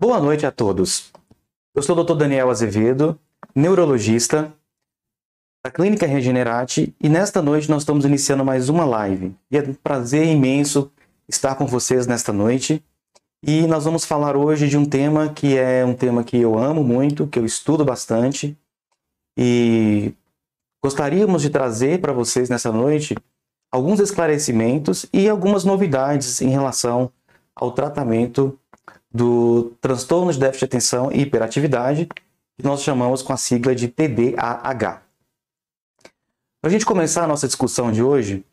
Boa noite a todos. Eu sou o Dr. Daniel Azevedo, neurologista da Clínica Regenerate e nesta noite nós estamos iniciando mais uma live. E é um prazer imenso estar com vocês nesta noite. E nós vamos falar hoje de um tema que é um tema que eu amo muito, que eu estudo bastante e gostaríamos de trazer para vocês nessa noite alguns esclarecimentos e algumas novidades em relação ao tratamento do transtorno de déficit de atenção e hiperatividade, que nós chamamos com a sigla de TDAH. Para a gente começar a nossa discussão de hoje,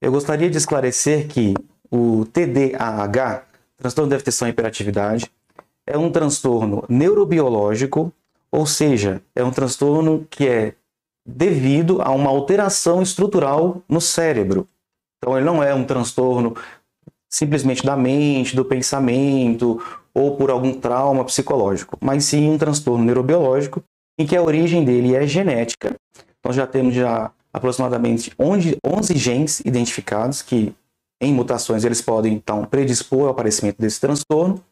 eu gostaria de esclarecer que o TDAH, transtorno de atenção e hiperatividade, é um transtorno neurobiológico, ou seja, é um transtorno que é devido a uma alteração estrutural no cérebro. Então, ele não é um transtorno simplesmente da mente, do pensamento ou por algum trauma psicológico, mas sim um transtorno neurobiológico em que a origem dele é genética. Nós já temos já aproximadamente 11, 11 genes identificados que em mutações eles podem então predispor ao aparecimento desse transtorno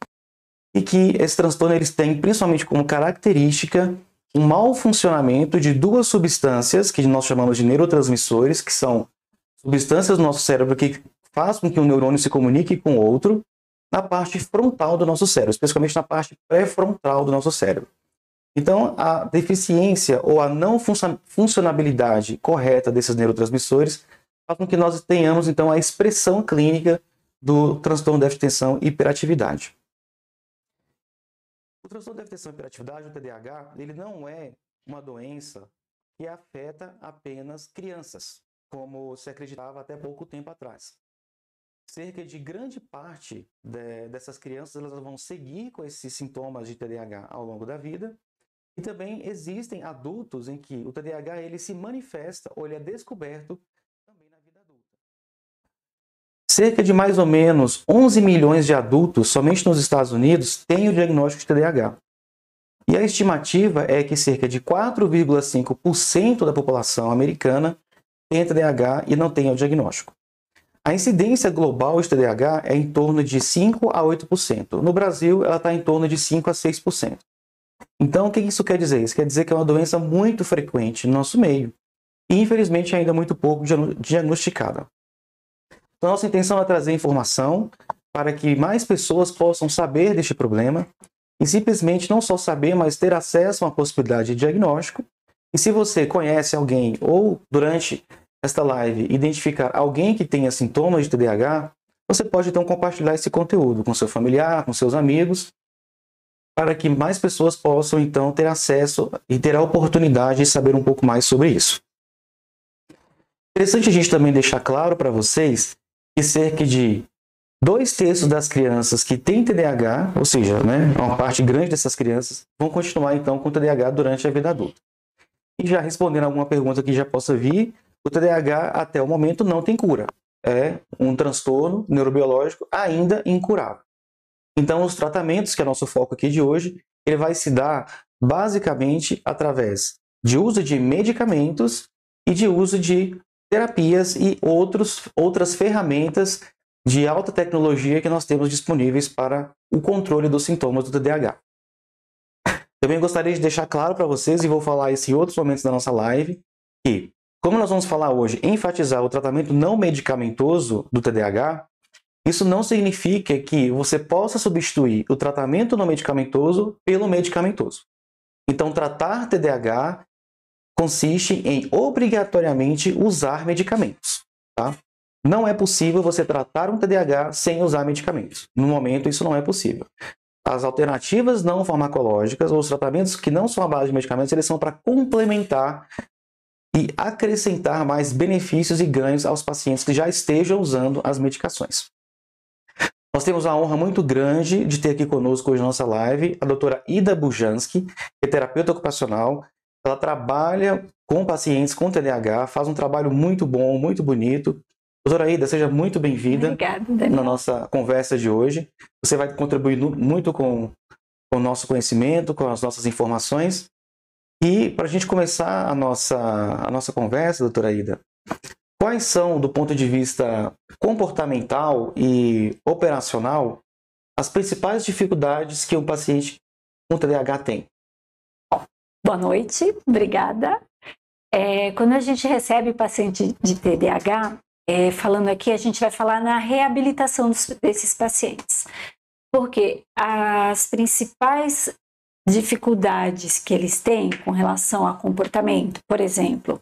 e que esse transtorno eles têm principalmente como característica um mau funcionamento de duas substâncias que nós chamamos de neurotransmissores, que são substâncias do nosso cérebro que faz com que um neurônio se comunique com outro na parte frontal do nosso cérebro, especialmente na parte pré-frontal do nosso cérebro. Então, a deficiência ou a não funcionabilidade correta desses neurotransmissores faz com que nós tenhamos, então, a expressão clínica do transtorno de atenção e hiperatividade. O transtorno de atenção e hiperatividade, o TDAH, ele não é uma doença que afeta apenas crianças, como se acreditava até pouco tempo atrás cerca de grande parte de, dessas crianças elas vão seguir com esses sintomas de TDAH ao longo da vida. E também existem adultos em que o TDAH ele se manifesta ou ele é descoberto também na vida adulta. Cerca de mais ou menos 11 milhões de adultos, somente nos Estados Unidos, têm o diagnóstico de TDAH. E a estimativa é que cerca de 4,5% da população americana tem TDAH e não tem o diagnóstico. A incidência global de TDAH é em torno de 5 a 8%. No Brasil, ela está em torno de 5 a 6%. Então, o que isso quer dizer? Isso quer dizer que é uma doença muito frequente no nosso meio e, infelizmente, ainda muito pouco diagnosticada. Então, nossa intenção é trazer informação para que mais pessoas possam saber deste problema e simplesmente não só saber, mas ter acesso a uma possibilidade de diagnóstico. E se você conhece alguém ou durante esta live identificar alguém que tenha sintomas de TDAH, você pode então compartilhar esse conteúdo com seu familiar, com seus amigos, para que mais pessoas possam então ter acesso e ter a oportunidade de saber um pouco mais sobre isso. Interessante a gente também deixar claro para vocês que cerca de dois terços das crianças que têm TDAH, ou seja, né, uma parte grande dessas crianças, vão continuar então com TDAH durante a vida adulta. E já respondendo alguma pergunta que já possa vir, o TDAH até o momento não tem cura. É um transtorno neurobiológico ainda incurável. Então, os tratamentos, que é nosso foco aqui de hoje, ele vai se dar basicamente através de uso de medicamentos e de uso de terapias e outros, outras ferramentas de alta tecnologia que nós temos disponíveis para o controle dos sintomas do TDAH. Também gostaria de deixar claro para vocês, e vou falar isso em outros momentos da nossa live, que como nós vamos falar hoje, enfatizar o tratamento não medicamentoso do TDAH, isso não significa que você possa substituir o tratamento não medicamentoso pelo medicamentoso. Então, tratar TDAH consiste em obrigatoriamente usar medicamentos. Tá? Não é possível você tratar um TDAH sem usar medicamentos. No momento, isso não é possível. As alternativas não farmacológicas ou os tratamentos que não são à base de medicamentos, eles são para complementar e acrescentar mais benefícios e ganhos aos pacientes que já estejam usando as medicações. Nós temos a honra muito grande de ter aqui conosco hoje na nossa live a doutora Ida Bujanski, que é terapeuta ocupacional. Ela trabalha com pacientes com TDAH, faz um trabalho muito bom, muito bonito. Doutora Ida, seja muito bem-vinda na nossa conversa de hoje. Você vai contribuir muito com, com o nosso conhecimento, com as nossas informações. E para a gente começar a nossa, a nossa conversa, doutora Ida, quais são, do ponto de vista comportamental e operacional, as principais dificuldades que o paciente com TDAH tem. Boa noite, obrigada. É, quando a gente recebe paciente de TDAH, é, falando aqui, a gente vai falar na reabilitação dos, desses pacientes. Porque as principais dificuldades que eles têm com relação a comportamento, por exemplo,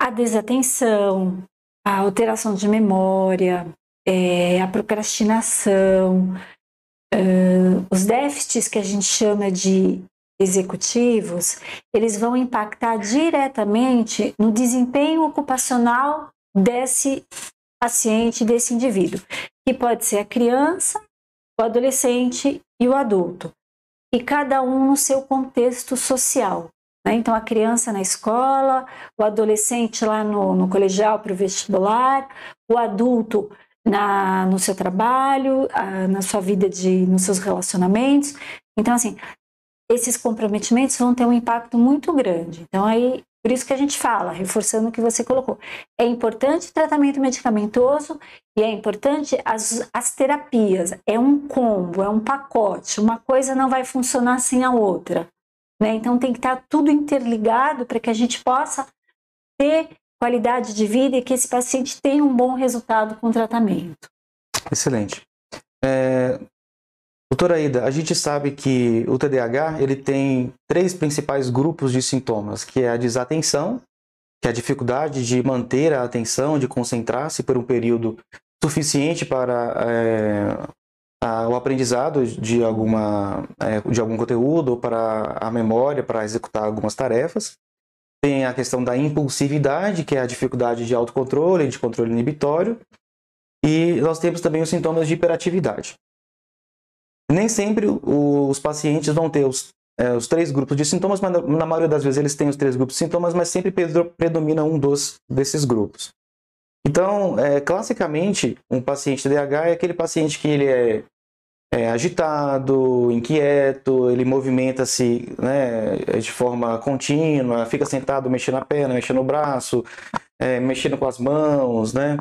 a desatenção, a alteração de memória, é, a procrastinação, os déficits que a gente chama de executivos, eles vão impactar diretamente no desempenho ocupacional desse paciente, desse indivíduo, que pode ser a criança, o adolescente e o adulto, e cada um no seu contexto social. Né? Então, a criança na escola, o adolescente lá no, no colegial para o vestibular, o adulto na, no seu trabalho, a, na sua vida de, nos seus relacionamentos. Então, assim, esses comprometimentos vão ter um impacto muito grande. Então, aí, por isso que a gente fala, reforçando o que você colocou, é importante o tratamento medicamentoso e é importante as, as terapias. É um combo, é um pacote. Uma coisa não vai funcionar sem a outra. Né? Então, tem que estar tudo interligado para que a gente possa ter qualidade de vida e que esse paciente tenha um bom resultado com o tratamento. Excelente. É, doutora Aida, a gente sabe que o TDAH ele tem três principais grupos de sintomas, que é a desatenção, que é a dificuldade de manter a atenção, de concentrar-se por um período suficiente para é, a, o aprendizado de, alguma, é, de algum conteúdo ou para a memória, para executar algumas tarefas. Tem a questão da impulsividade, que é a dificuldade de autocontrole, de controle inibitório. E nós temos também os sintomas de hiperatividade. Nem sempre os pacientes vão ter os, é, os três grupos de sintomas, mas na maioria das vezes eles têm os três grupos de sintomas, mas sempre predomina um dos, desses grupos. Então, é, classicamente, um paciente TDAH é aquele paciente que ele é é, agitado, inquieto, ele movimenta-se né, de forma contínua, fica sentado mexendo a perna, mexendo o braço, é, mexendo com as mãos, né?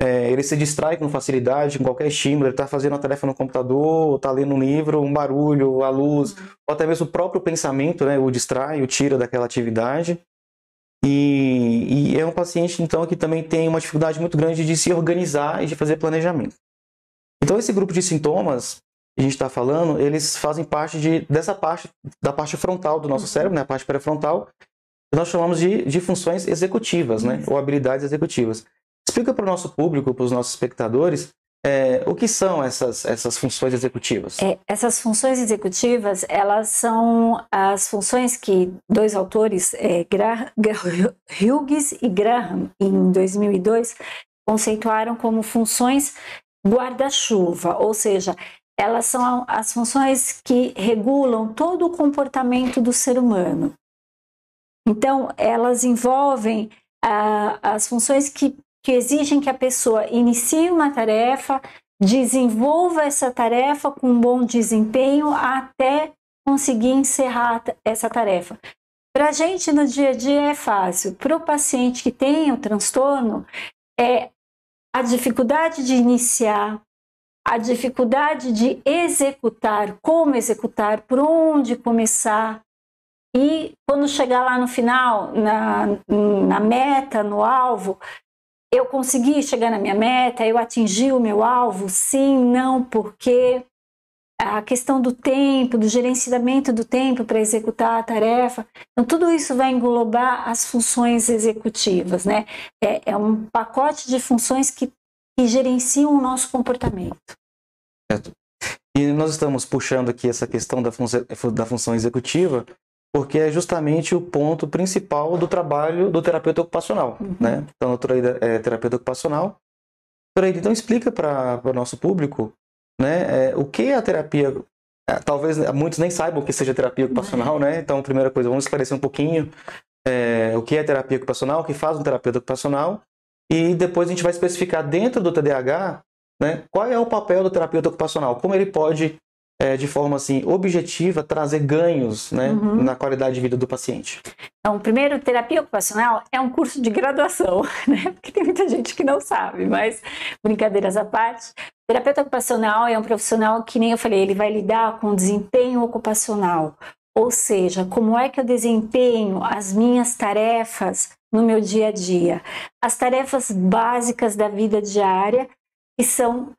É, ele se distrai com facilidade com qualquer estímulo, ele está fazendo uma tarefa no computador, está lendo um livro, um barulho, a luz, uhum. ou até mesmo o próprio pensamento, né, o distrai, o tira daquela atividade. E, e é um paciente, então, que também tem uma dificuldade muito grande de se organizar e de fazer planejamento. Então, esse grupo de sintomas, a gente está falando, eles fazem parte de, dessa parte, da parte frontal do nosso uhum. cérebro, né, a parte pré-frontal, que nós chamamos de, de funções executivas, né, ou habilidades executivas. Explica para o nosso público, para os nossos espectadores, é, o que são essas, essas funções executivas? É, essas funções executivas, elas são as funções que dois autores, é, Hughes e Graham, em 2002, conceituaram como funções guarda-chuva, ou seja, elas são as funções que regulam todo o comportamento do ser humano. Então, elas envolvem ah, as funções que, que exigem que a pessoa inicie uma tarefa, desenvolva essa tarefa com um bom desempenho até conseguir encerrar essa tarefa. Para a gente no dia a dia é fácil, para o paciente que tem o transtorno, é a dificuldade de iniciar, a dificuldade de executar, como executar, por onde começar. E quando chegar lá no final, na, na meta, no alvo, eu consegui chegar na minha meta, eu atingi o meu alvo? Sim, não, porque a questão do tempo, do gerenciamento do tempo para executar a tarefa. Então, tudo isso vai englobar as funções executivas, né? É, é um pacote de funções que que gerenciam o nosso comportamento. Certo. E nós estamos puxando aqui essa questão da, da função executiva porque é justamente o ponto principal do trabalho do terapeuta ocupacional, uhum. né? Então, a doutora é terapeuta ocupacional. Doutora então explica para o nosso público, né, é, o que é a terapia é, talvez muitos nem saibam o que seja terapia ocupacional, né? Então, primeira coisa, vamos esclarecer um pouquinho é, o que é terapia ocupacional, o que faz um terapeuta ocupacional e depois a gente vai especificar dentro do TDAH né, qual é o papel do terapeuta ocupacional, como ele pode, é, de forma assim, objetiva, trazer ganhos né, uhum. na qualidade de vida do paciente. Então, primeiro, terapia ocupacional é um curso de graduação, né? Porque tem muita gente que não sabe, mas brincadeiras à parte, terapeuta ocupacional é um profissional que nem eu falei, ele vai lidar com desempenho ocupacional. Ou seja, como é que eu desempenho as minhas tarefas no meu dia a dia? As tarefas básicas da vida diária, que são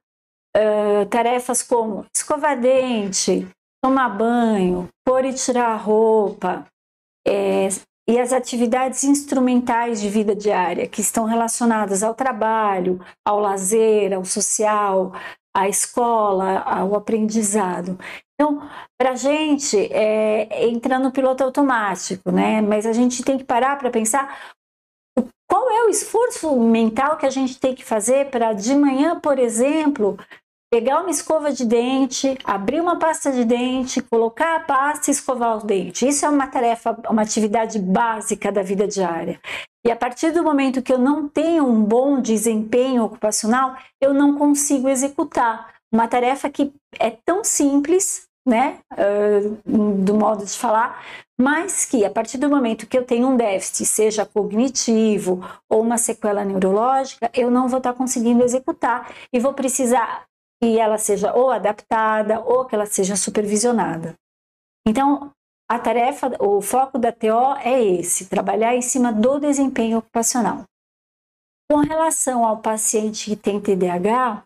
uh, tarefas como escovar dente, tomar banho, pôr e tirar a roupa, é, e as atividades instrumentais de vida diária, que estão relacionadas ao trabalho, ao lazer, ao social, à escola, ao aprendizado. Então, para a gente, é, entra no piloto automático, né? Mas a gente tem que parar para pensar qual é o esforço mental que a gente tem que fazer para de manhã, por exemplo, pegar uma escova de dente, abrir uma pasta de dente, colocar a pasta e escovar o dente. Isso é uma tarefa, uma atividade básica da vida diária. E a partir do momento que eu não tenho um bom desempenho ocupacional, eu não consigo executar uma tarefa que é tão simples, né, uh, do modo de falar, mas que a partir do momento que eu tenho um déficit, seja cognitivo ou uma sequela neurológica, eu não vou estar conseguindo executar e vou precisar que ela seja ou adaptada ou que ela seja supervisionada. Então, a tarefa, o foco da TO é esse, trabalhar em cima do desempenho ocupacional. Com relação ao paciente que tem TDAH,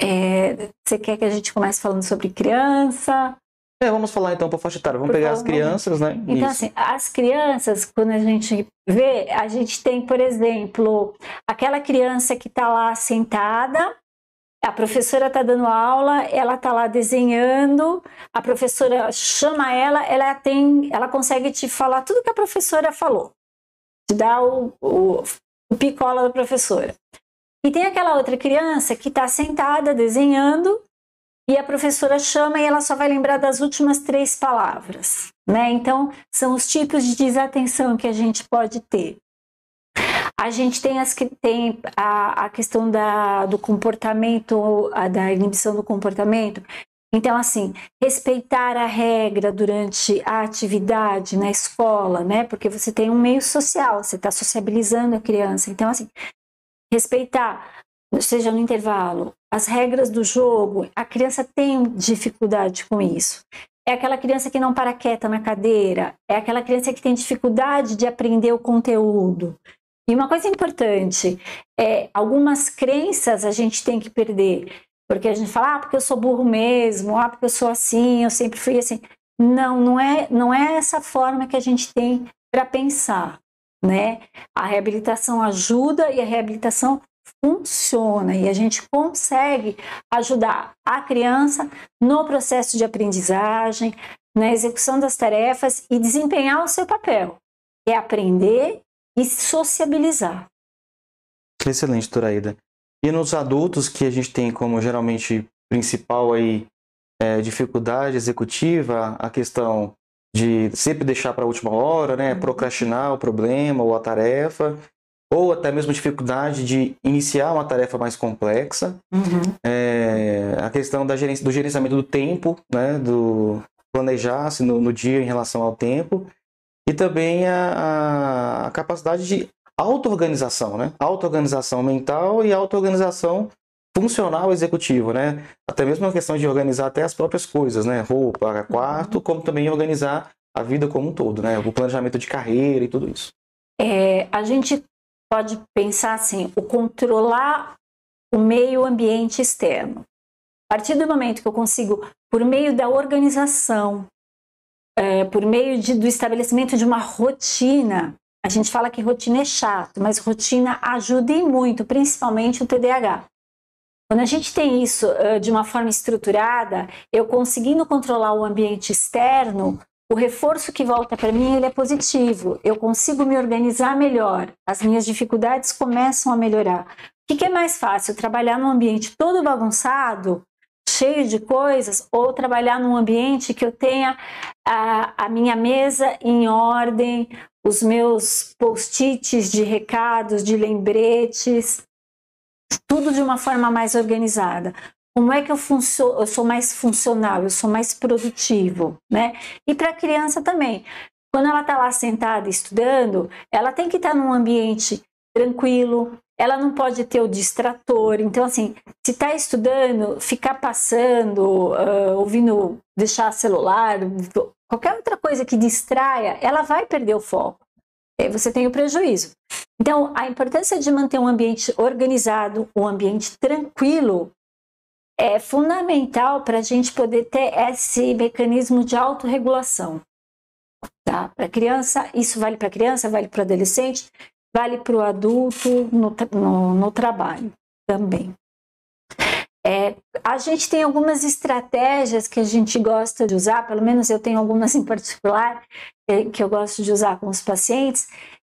é, você quer que a gente comece falando sobre criança? É, vamos falar então para faixa etária. Vamos Por pegar as crianças, né? Então, Isso. assim, as crianças, quando a gente vê, a gente tem, por exemplo, aquela criança que está lá sentada a professora está dando aula, ela está lá desenhando, a professora chama ela, ela tem, ela consegue te falar tudo que a professora falou, te dá o, o, o picola da professora. E tem aquela outra criança que está sentada desenhando e a professora chama e ela só vai lembrar das últimas três palavras, né? Então são os tipos de desatenção que a gente pode ter. A gente tem, as, tem a, a questão da, do comportamento, a, da inibição do comportamento. Então, assim, respeitar a regra durante a atividade na escola, né? Porque você tem um meio social, você está sociabilizando a criança. Então, assim, respeitar, seja no intervalo, as regras do jogo, a criança tem dificuldade com isso. É aquela criança que não para quieta na cadeira, é aquela criança que tem dificuldade de aprender o conteúdo. E uma coisa importante é algumas crenças a gente tem que perder, porque a gente fala, ah, porque eu sou burro mesmo, ah, porque eu sou assim, eu sempre fui assim. Não, não é, não é essa forma que a gente tem para pensar, né? A reabilitação ajuda e a reabilitação funciona e a gente consegue ajudar a criança no processo de aprendizagem, na execução das tarefas e desempenhar o seu papel, é aprender e sociabilizar. Excelente, Turaída. E nos adultos que a gente tem como geralmente principal aí é, dificuldade executiva, a questão de sempre deixar para a última hora, né, uhum. procrastinar o problema ou a tarefa, ou até mesmo dificuldade de iniciar uma tarefa mais complexa, uhum. é, a questão da gerência, do gerenciamento do tempo, né, do planejar-se no, no dia em relação ao tempo, e também a, a capacidade de auto-organização, né? Auto-organização mental e auto-organização funcional executivo, né? Até mesmo a questão de organizar até as próprias coisas, né? Roupa, quarto, uhum. como também organizar a vida como um todo, né? O planejamento de carreira e tudo isso. É, a gente pode pensar assim, o controlar o meio ambiente externo. A partir do momento que eu consigo, por meio da organização, é, por meio de, do estabelecimento de uma rotina. A gente fala que rotina é chato, mas rotina ajuda e muito, principalmente o TDAH. Quando a gente tem isso uh, de uma forma estruturada, eu conseguindo controlar o ambiente externo, o reforço que volta para mim ele é positivo. Eu consigo me organizar melhor. As minhas dificuldades começam a melhorar. O que, que é mais fácil? Trabalhar num ambiente todo bagunçado cheio de coisas ou trabalhar num ambiente que eu tenha a, a minha mesa em ordem, os meus post-its de recados, de lembretes, tudo de uma forma mais organizada. Como é que eu, eu sou mais funcional, eu sou mais produtivo, né? E para a criança também. Quando ela está lá sentada estudando, ela tem que estar tá num ambiente tranquilo, ela não pode ter o distrator. Então, assim, se está estudando, ficar passando, uh, ouvindo, deixar celular, qualquer outra coisa que distraia, ela vai perder o foco. Você tem o prejuízo. Então, a importância de manter um ambiente organizado, um ambiente tranquilo, é fundamental para a gente poder ter esse mecanismo de autorregulação. Tá? Para criança, isso vale para criança, vale para adolescente, vale para o adulto no, no, no trabalho também. É, a gente tem algumas estratégias que a gente gosta de usar, pelo menos eu tenho algumas em particular que eu gosto de usar com os pacientes,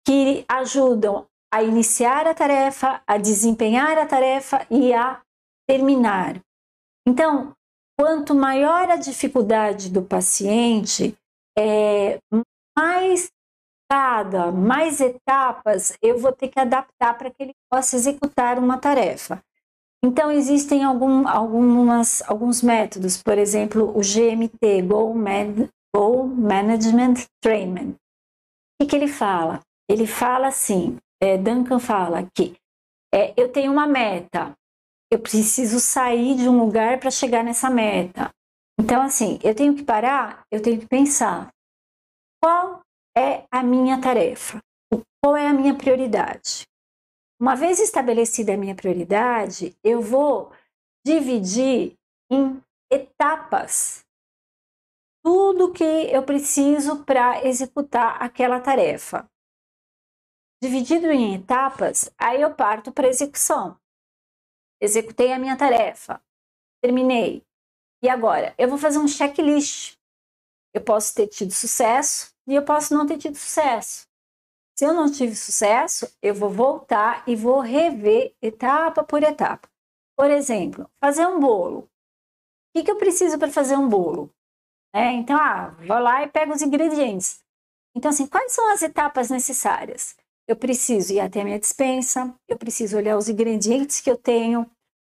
que ajudam a iniciar a tarefa, a desempenhar a tarefa e a terminar. Então, quanto maior a dificuldade do paciente, é, mais cada, mais etapas eu vou ter que adaptar para que ele possa executar uma tarefa. Então, existem algum, algumas, alguns métodos, por exemplo, o GMT, Goal, Man, Goal Management Training. O que, que, ele fala? Ele fala assim, é, Duncan fala que é, eu tenho uma meta, eu preciso sair de um lugar para chegar nessa meta. Então, assim, eu tenho que parar, eu tenho que pensar qual é a minha tarefa, qual é a minha prioridade. Uma vez estabelecida a minha prioridade, eu vou dividir em etapas tudo que eu preciso para executar aquela tarefa. Dividido em etapas, aí eu parto para execução. Executei a minha tarefa, terminei. E agora, eu vou fazer um checklist. Eu posso ter tido sucesso e eu posso não ter tido sucesso. Se eu não tive sucesso, eu vou voltar e vou rever etapa por etapa. Por exemplo, fazer um bolo. O que, que eu preciso para fazer um bolo? É, então, ah, vou lá e pego os ingredientes. Então, assim, quais são as etapas necessárias? Eu preciso ir até a minha dispensa, eu preciso olhar os ingredientes que eu tenho,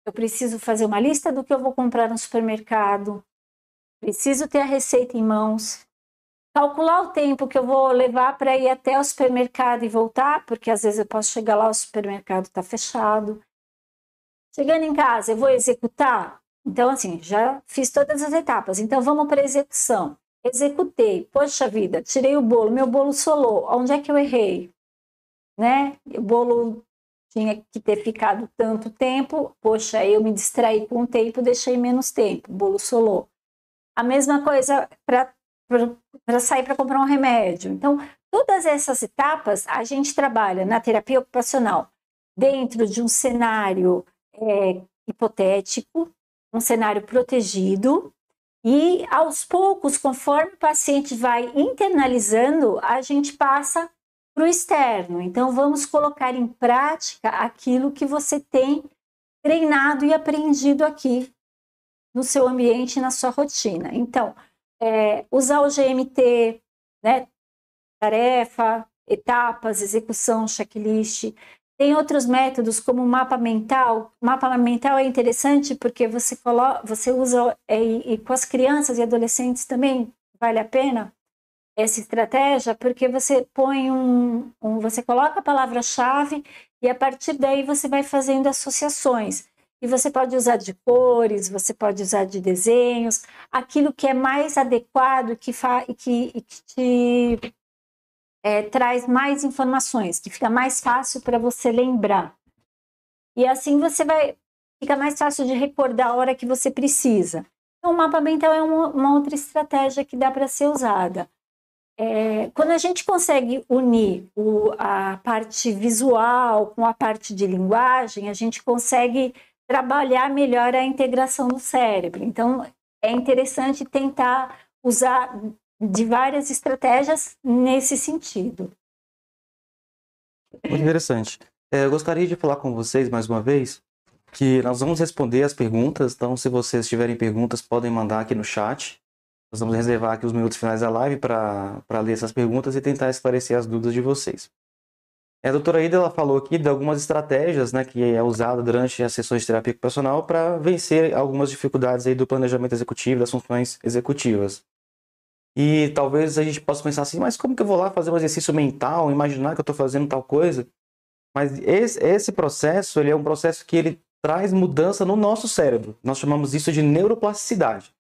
eu preciso fazer uma lista do que eu vou comprar no supermercado, preciso ter a receita em mãos, calcular o tempo que eu vou levar para ir até o supermercado e voltar, porque às vezes eu posso chegar lá, o supermercado está fechado. Chegando em casa, eu vou executar? Então, assim, já fiz todas as etapas. Então, vamos para a execução. Executei. Poxa vida, tirei o bolo, meu bolo solou. Onde é que eu errei? Né? O bolo tinha que ter ficado tanto tempo. Poxa, eu me distraí com o tempo, deixei menos tempo. O bolo solou. A mesma coisa para para sair para comprar um remédio. Então, todas essas etapas a gente trabalha na terapia ocupacional dentro de um cenário é, hipotético, um cenário protegido, e aos poucos, conforme o paciente vai internalizando, a gente passa para o externo. Então, vamos colocar em prática aquilo que você tem treinado e aprendido aqui no seu ambiente, na sua rotina. Então, é, usar o GMT, né, tarefa, etapas, execução, checklist. Tem outros métodos como o mapa mental. O mapa mental é interessante porque você coloca, você usa é, e, com as crianças e adolescentes também vale a pena essa estratégia porque você põe um, um você coloca a palavra-chave e a partir daí você vai fazendo associações. E você pode usar de cores, você pode usar de desenhos, aquilo que é mais adequado que que, que te é, traz mais informações, que fica mais fácil para você lembrar. E assim você vai, fica mais fácil de recordar a hora que você precisa. Então, o mapa mental é uma, uma outra estratégia que dá para ser usada. É, quando a gente consegue unir o, a parte visual com a parte de linguagem, a gente consegue trabalhar melhor a integração do cérebro. Então, é interessante tentar usar de várias estratégias nesse sentido. Muito interessante. É, eu gostaria de falar com vocês mais uma vez que nós vamos responder as perguntas. Então, se vocês tiverem perguntas, podem mandar aqui no chat. Nós vamos reservar aqui os minutos finais da live para ler essas perguntas e tentar esclarecer as dúvidas de vocês. A doutora Ida ela falou aqui de algumas estratégias né, que é usada durante as sessões de terapia ocupacional para vencer algumas dificuldades aí do planejamento executivo, das funções executivas. E talvez a gente possa pensar assim, mas como que eu vou lá fazer um exercício mental, imaginar que eu estou fazendo tal coisa? Mas esse, esse, processo, ele é um processo que ele traz mudança no nosso cérebro. Nós chamamos isso de neuroplasticidade.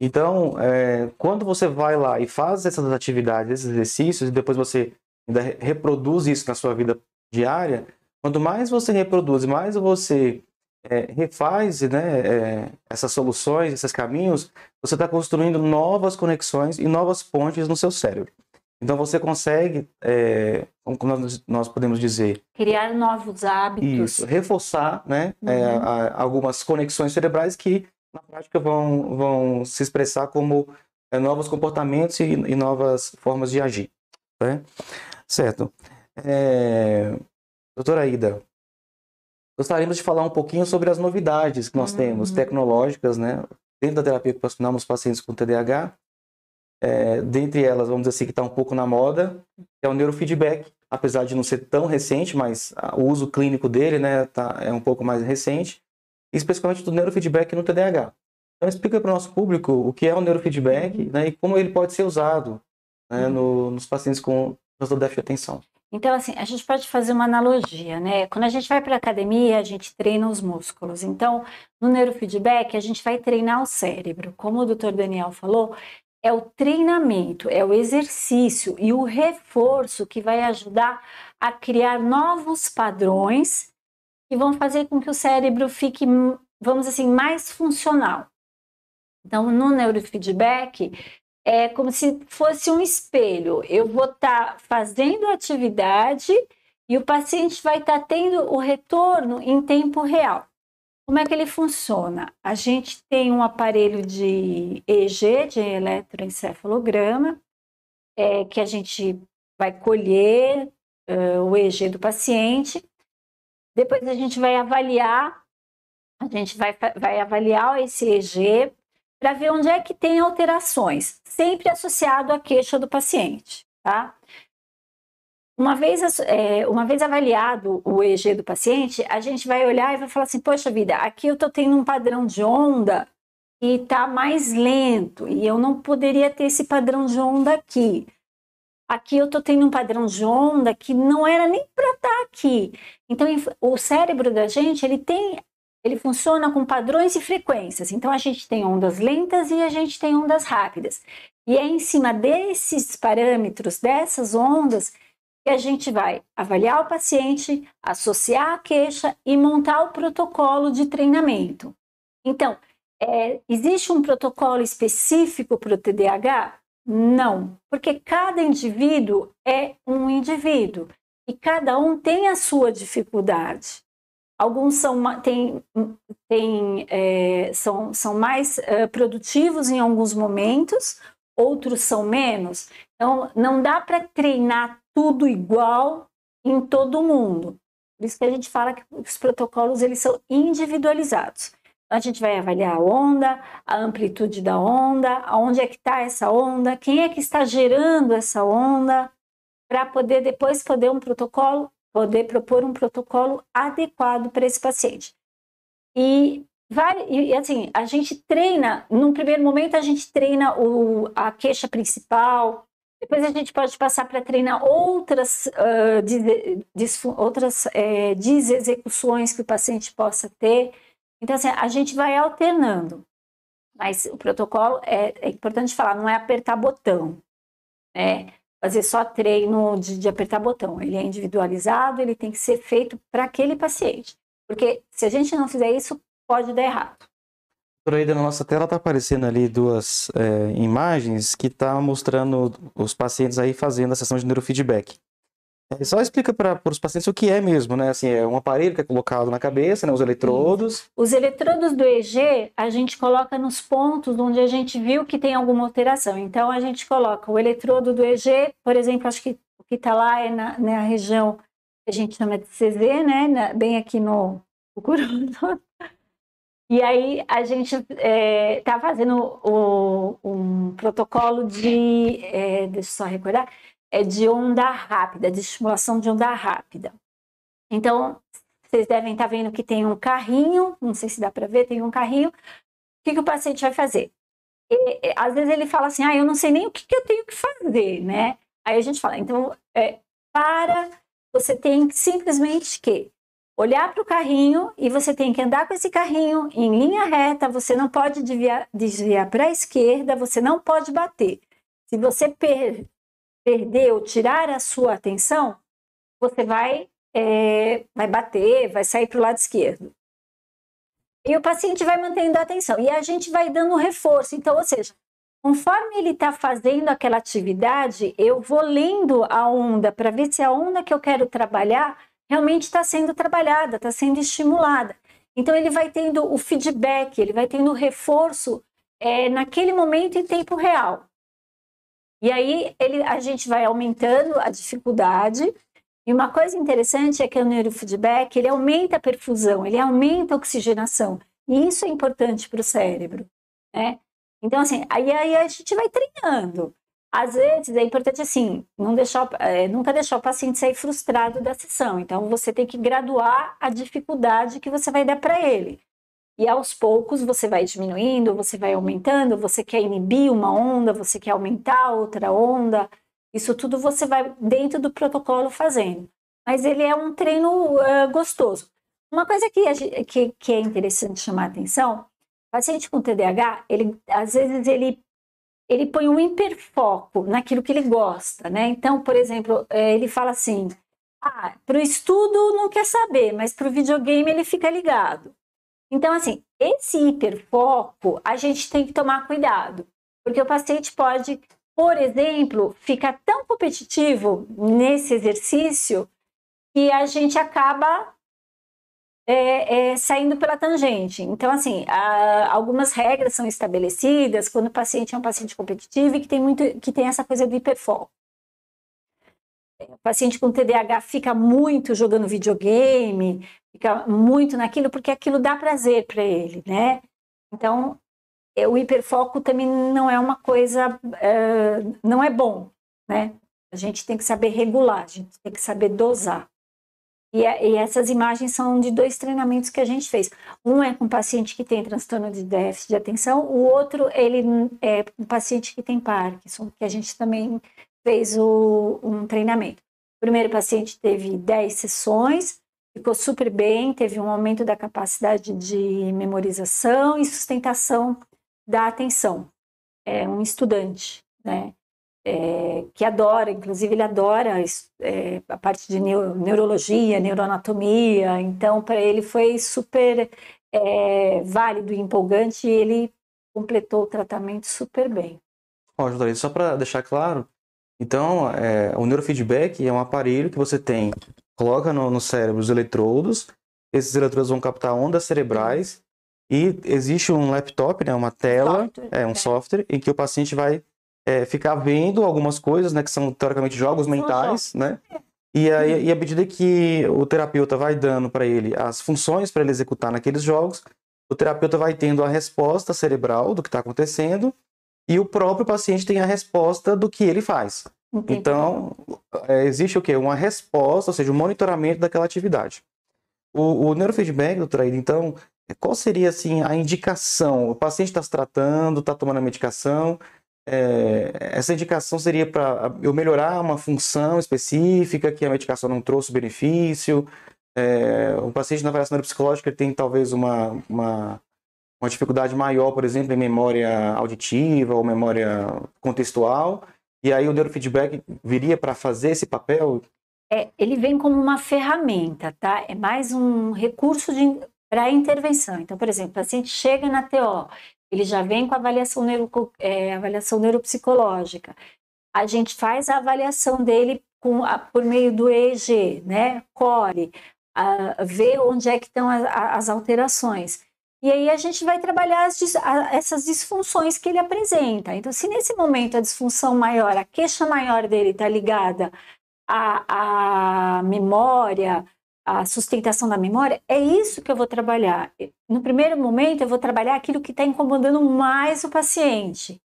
Então, é, quando você vai lá e faz essas atividades, esses exercícios, e depois você ainda reproduz isso na sua vida diária, quanto mais você reproduz, mais você é, refaz né, é, essas soluções, esses caminhos, você está construindo novas conexões e novas pontes no seu cérebro. Então você consegue, é, como nós, nós, podemos dizer, criar novos hábitos, isso, reforçar, né, é, uhum. a, algumas conexões cerebrais que na prática vão, vão se expressar como é, novos comportamentos e, e, novas formas de agir. Né? Certo. É, doutora Ida, gostaríamos de falar um pouquinho sobre as novidades que nós uhum. temos tecnológicas, né, dentro da terapia ocupacional nos pacientes com TDAH. É, dentre elas, vamos dizer assim, que está um pouco na moda, é o neurofeedback, apesar de não ser tão recente, mas o uso clínico dele né, tá, é um pouco mais recente especificamente do neurofeedback no TDAH. Então, explica para o nosso público o que é o neurofeedback uhum. né, e como ele pode ser usado né, uhum. no, nos pacientes com transtorno de déficit de atenção. Então, assim, a gente pode fazer uma analogia, né? Quando a gente vai para a academia, a gente treina os músculos. Então, no neurofeedback, a gente vai treinar o cérebro. Como o doutor Daniel falou, é o treinamento, é o exercício e o reforço que vai ajudar a criar novos padrões que vão fazer com que o cérebro fique, vamos assim, mais funcional. Então, no neurofeedback, é como se fosse um espelho. Eu vou estar tá fazendo atividade e o paciente vai estar tá tendo o retorno em tempo real. Como é que ele funciona? A gente tem um aparelho de EEG, de eletroencefalograma, é, que a gente vai colher uh, o EEG do paciente depois a gente vai avaliar, a gente vai, vai avaliar esse EG para ver onde é que tem alterações, sempre associado à queixa do paciente, tá? Uma vez, é, uma vez avaliado o EG do paciente, a gente vai olhar e vai falar assim: poxa vida, aqui eu estou tendo um padrão de onda que está mais lento e eu não poderia ter esse padrão de onda aqui. Aqui eu estou tendo um padrão de onda que não era nem para estar tá aqui. Então, o cérebro da gente, ele tem, ele funciona com padrões e frequências. Então, a gente tem ondas lentas e a gente tem ondas rápidas. E é em cima desses parâmetros, dessas ondas, que a gente vai avaliar o paciente, associar a queixa e montar o protocolo de treinamento. Então, é, existe um protocolo específico para o TDAH? Não, porque cada indivíduo é um indivíduo e cada um tem a sua dificuldade. Alguns são, tem, tem, é, são, são mais é, produtivos em alguns momentos, outros são menos. Então, não dá para treinar tudo igual em todo mundo. Por isso que a gente fala que os protocolos eles são individualizados. A gente vai avaliar a onda, a amplitude da onda, aonde é que está essa onda, quem é que está gerando essa onda, para poder depois poder um protocolo, poder propor um protocolo adequado para esse paciente. E, vai, e assim, a gente treina, num primeiro momento a gente treina o, a queixa principal, depois a gente pode passar para treinar outras, uh, des, des, outras é, desexecuções que o paciente possa ter. Então, assim, a gente vai alternando. Mas o protocolo é, é importante falar, não é apertar botão, né? Fazer só treino de, de apertar botão. Ele é individualizado, ele tem que ser feito para aquele paciente. Porque se a gente não fizer isso, pode dar errado. Por aí na nossa tela está aparecendo ali duas é, imagens que estão tá mostrando os pacientes aí fazendo a sessão de neurofeedback. É, só explica para os pacientes o que é mesmo, né? Assim, é um aparelho que é colocado na cabeça, né? Os eletrodos. Os eletrodos do EG a gente coloca nos pontos onde a gente viu que tem alguma alteração. Então a gente coloca o eletrodo do EG, por exemplo, acho que o que está lá é na, na, região que a gente chama de CZ, né? Na, bem aqui no cucuruto. E aí a gente está é, tá fazendo o, um protocolo de, é, deixa eu só recordar, é de onda rápida, de estimulação de onda rápida. Então, vocês devem estar vendo que tem um carrinho, não sei se dá para ver, tem um carrinho. O que, que o paciente vai fazer? E, às vezes ele fala assim, ah, eu não sei nem o que, que eu tenho que fazer, né? Aí a gente fala, então, é, para, você tem simplesmente que olhar para o carrinho e você tem que andar com esse carrinho em linha reta, você não pode desviar, desviar para a esquerda, você não pode bater. Se você per, perder ou tirar a sua atenção, você vai, é, vai bater, vai sair para o lado esquerdo. E o paciente vai mantendo a atenção. E a gente vai dando reforço. Então, ou seja, conforme ele está fazendo aquela atividade, eu vou lendo a onda para ver se a onda que eu quero trabalhar realmente está sendo trabalhada, está sendo estimulada. Então ele vai tendo o feedback, ele vai tendo o reforço é, naquele momento em tempo real. E aí ele, a gente vai aumentando a dificuldade. E uma coisa interessante é que o neurofeedback ele aumenta a perfusão, ele aumenta a oxigenação. E isso é importante para o cérebro. Né? Então, assim, aí, aí a gente vai treinando. Às vezes é importante assim, não deixar, é, nunca deixar o paciente sair frustrado da sessão. Então você tem que graduar a dificuldade que você vai dar para ele. E aos poucos você vai diminuindo, você vai aumentando, você quer inibir uma onda, você quer aumentar outra onda. Isso tudo você vai dentro do protocolo fazendo. Mas ele é um treino uh, gostoso. Uma coisa que, que, que é interessante chamar a atenção, paciente com TDAH, ele, às vezes ele ele põe um hiperfoco naquilo que ele gosta, né? Então, por exemplo, é, ele fala assim: ah, para o estudo não quer saber, mas para o videogame ele fica ligado. Então, assim, esse hiperfoco a gente tem que tomar cuidado, porque o paciente pode, por exemplo, ficar tão competitivo nesse exercício que a gente acaba é, é, saindo pela tangente. Então, assim, a, algumas regras são estabelecidas quando o paciente é um paciente competitivo e que tem, muito, que tem essa coisa do hiperfoco. O paciente com TDAH fica muito jogando videogame, fica muito naquilo, porque aquilo dá prazer para ele, né? Então, é, o hiperfoco também não é uma coisa, é, não é bom, né? A gente tem que saber regular, a gente tem que saber dosar. E, e, essas imagens são de dois treinamentos que a gente fez. Um é com paciente que tem transtorno de déficit de atenção, o outro ele é com paciente que tem Parkinson, que a gente também fez o, um treinamento. O primeiro paciente teve 10 sessões, ficou super bem, teve um aumento da capacidade de memorização e sustentação da atenção. É um estudante, né? é, que adora, inclusive ele adora é, a parte de neuro, neurologia, neuroanatomia, então para ele foi super é, válido e empolgante e ele completou o tratamento super bem. Ó, oh, só para deixar claro, então é, o neurofeedback é um aparelho que você tem, coloca no, no cérebro os eletrodos, esses eletrodos vão captar ondas cerebrais e existe um laptop, né, uma tela, software, é um é. software em que o paciente vai é, ficar vendo algumas coisas, né, que são teoricamente jogos mentais, né? E, aí, e à medida que o terapeuta vai dando para ele as funções para ele executar naqueles jogos, o terapeuta vai tendo a resposta cerebral do que está acontecendo e o próprio paciente tem a resposta do que ele faz. Entendi. Então, é, existe o quê? Uma resposta, ou seja, um monitoramento daquela atividade. O, o neurofeedback, doutora Aida, então, qual seria assim a indicação? O paciente está se tratando, está tomando a medicação, é, essa indicação seria para eu melhorar uma função específica que a medicação não trouxe benefício. É, o paciente na avaliação neuropsicológica tem talvez uma, uma, uma, dificuldade maior, por exemplo, em memória auditiva ou memória contextual. E aí o neurofeedback viria para fazer esse papel? É, ele vem como uma ferramenta, tá? É mais um recurso para intervenção. Então, por exemplo, o paciente chega na TO ele já vem com avaliação, neuro, é, avaliação neuropsicológica. A gente faz a avaliação dele com, a, por meio do EEG, né, CORE, a, ver onde é que estão a, as alterações. E aí a gente vai trabalhar as, essas disfunções que ele apresenta. Então, se nesse momento a disfunção maior, a queixa maior dele está ligada à, à memória, a sustentação da memória, é isso que eu vou trabalhar. No primeiro momento, eu vou trabalhar aquilo que está incomodando mais o paciente.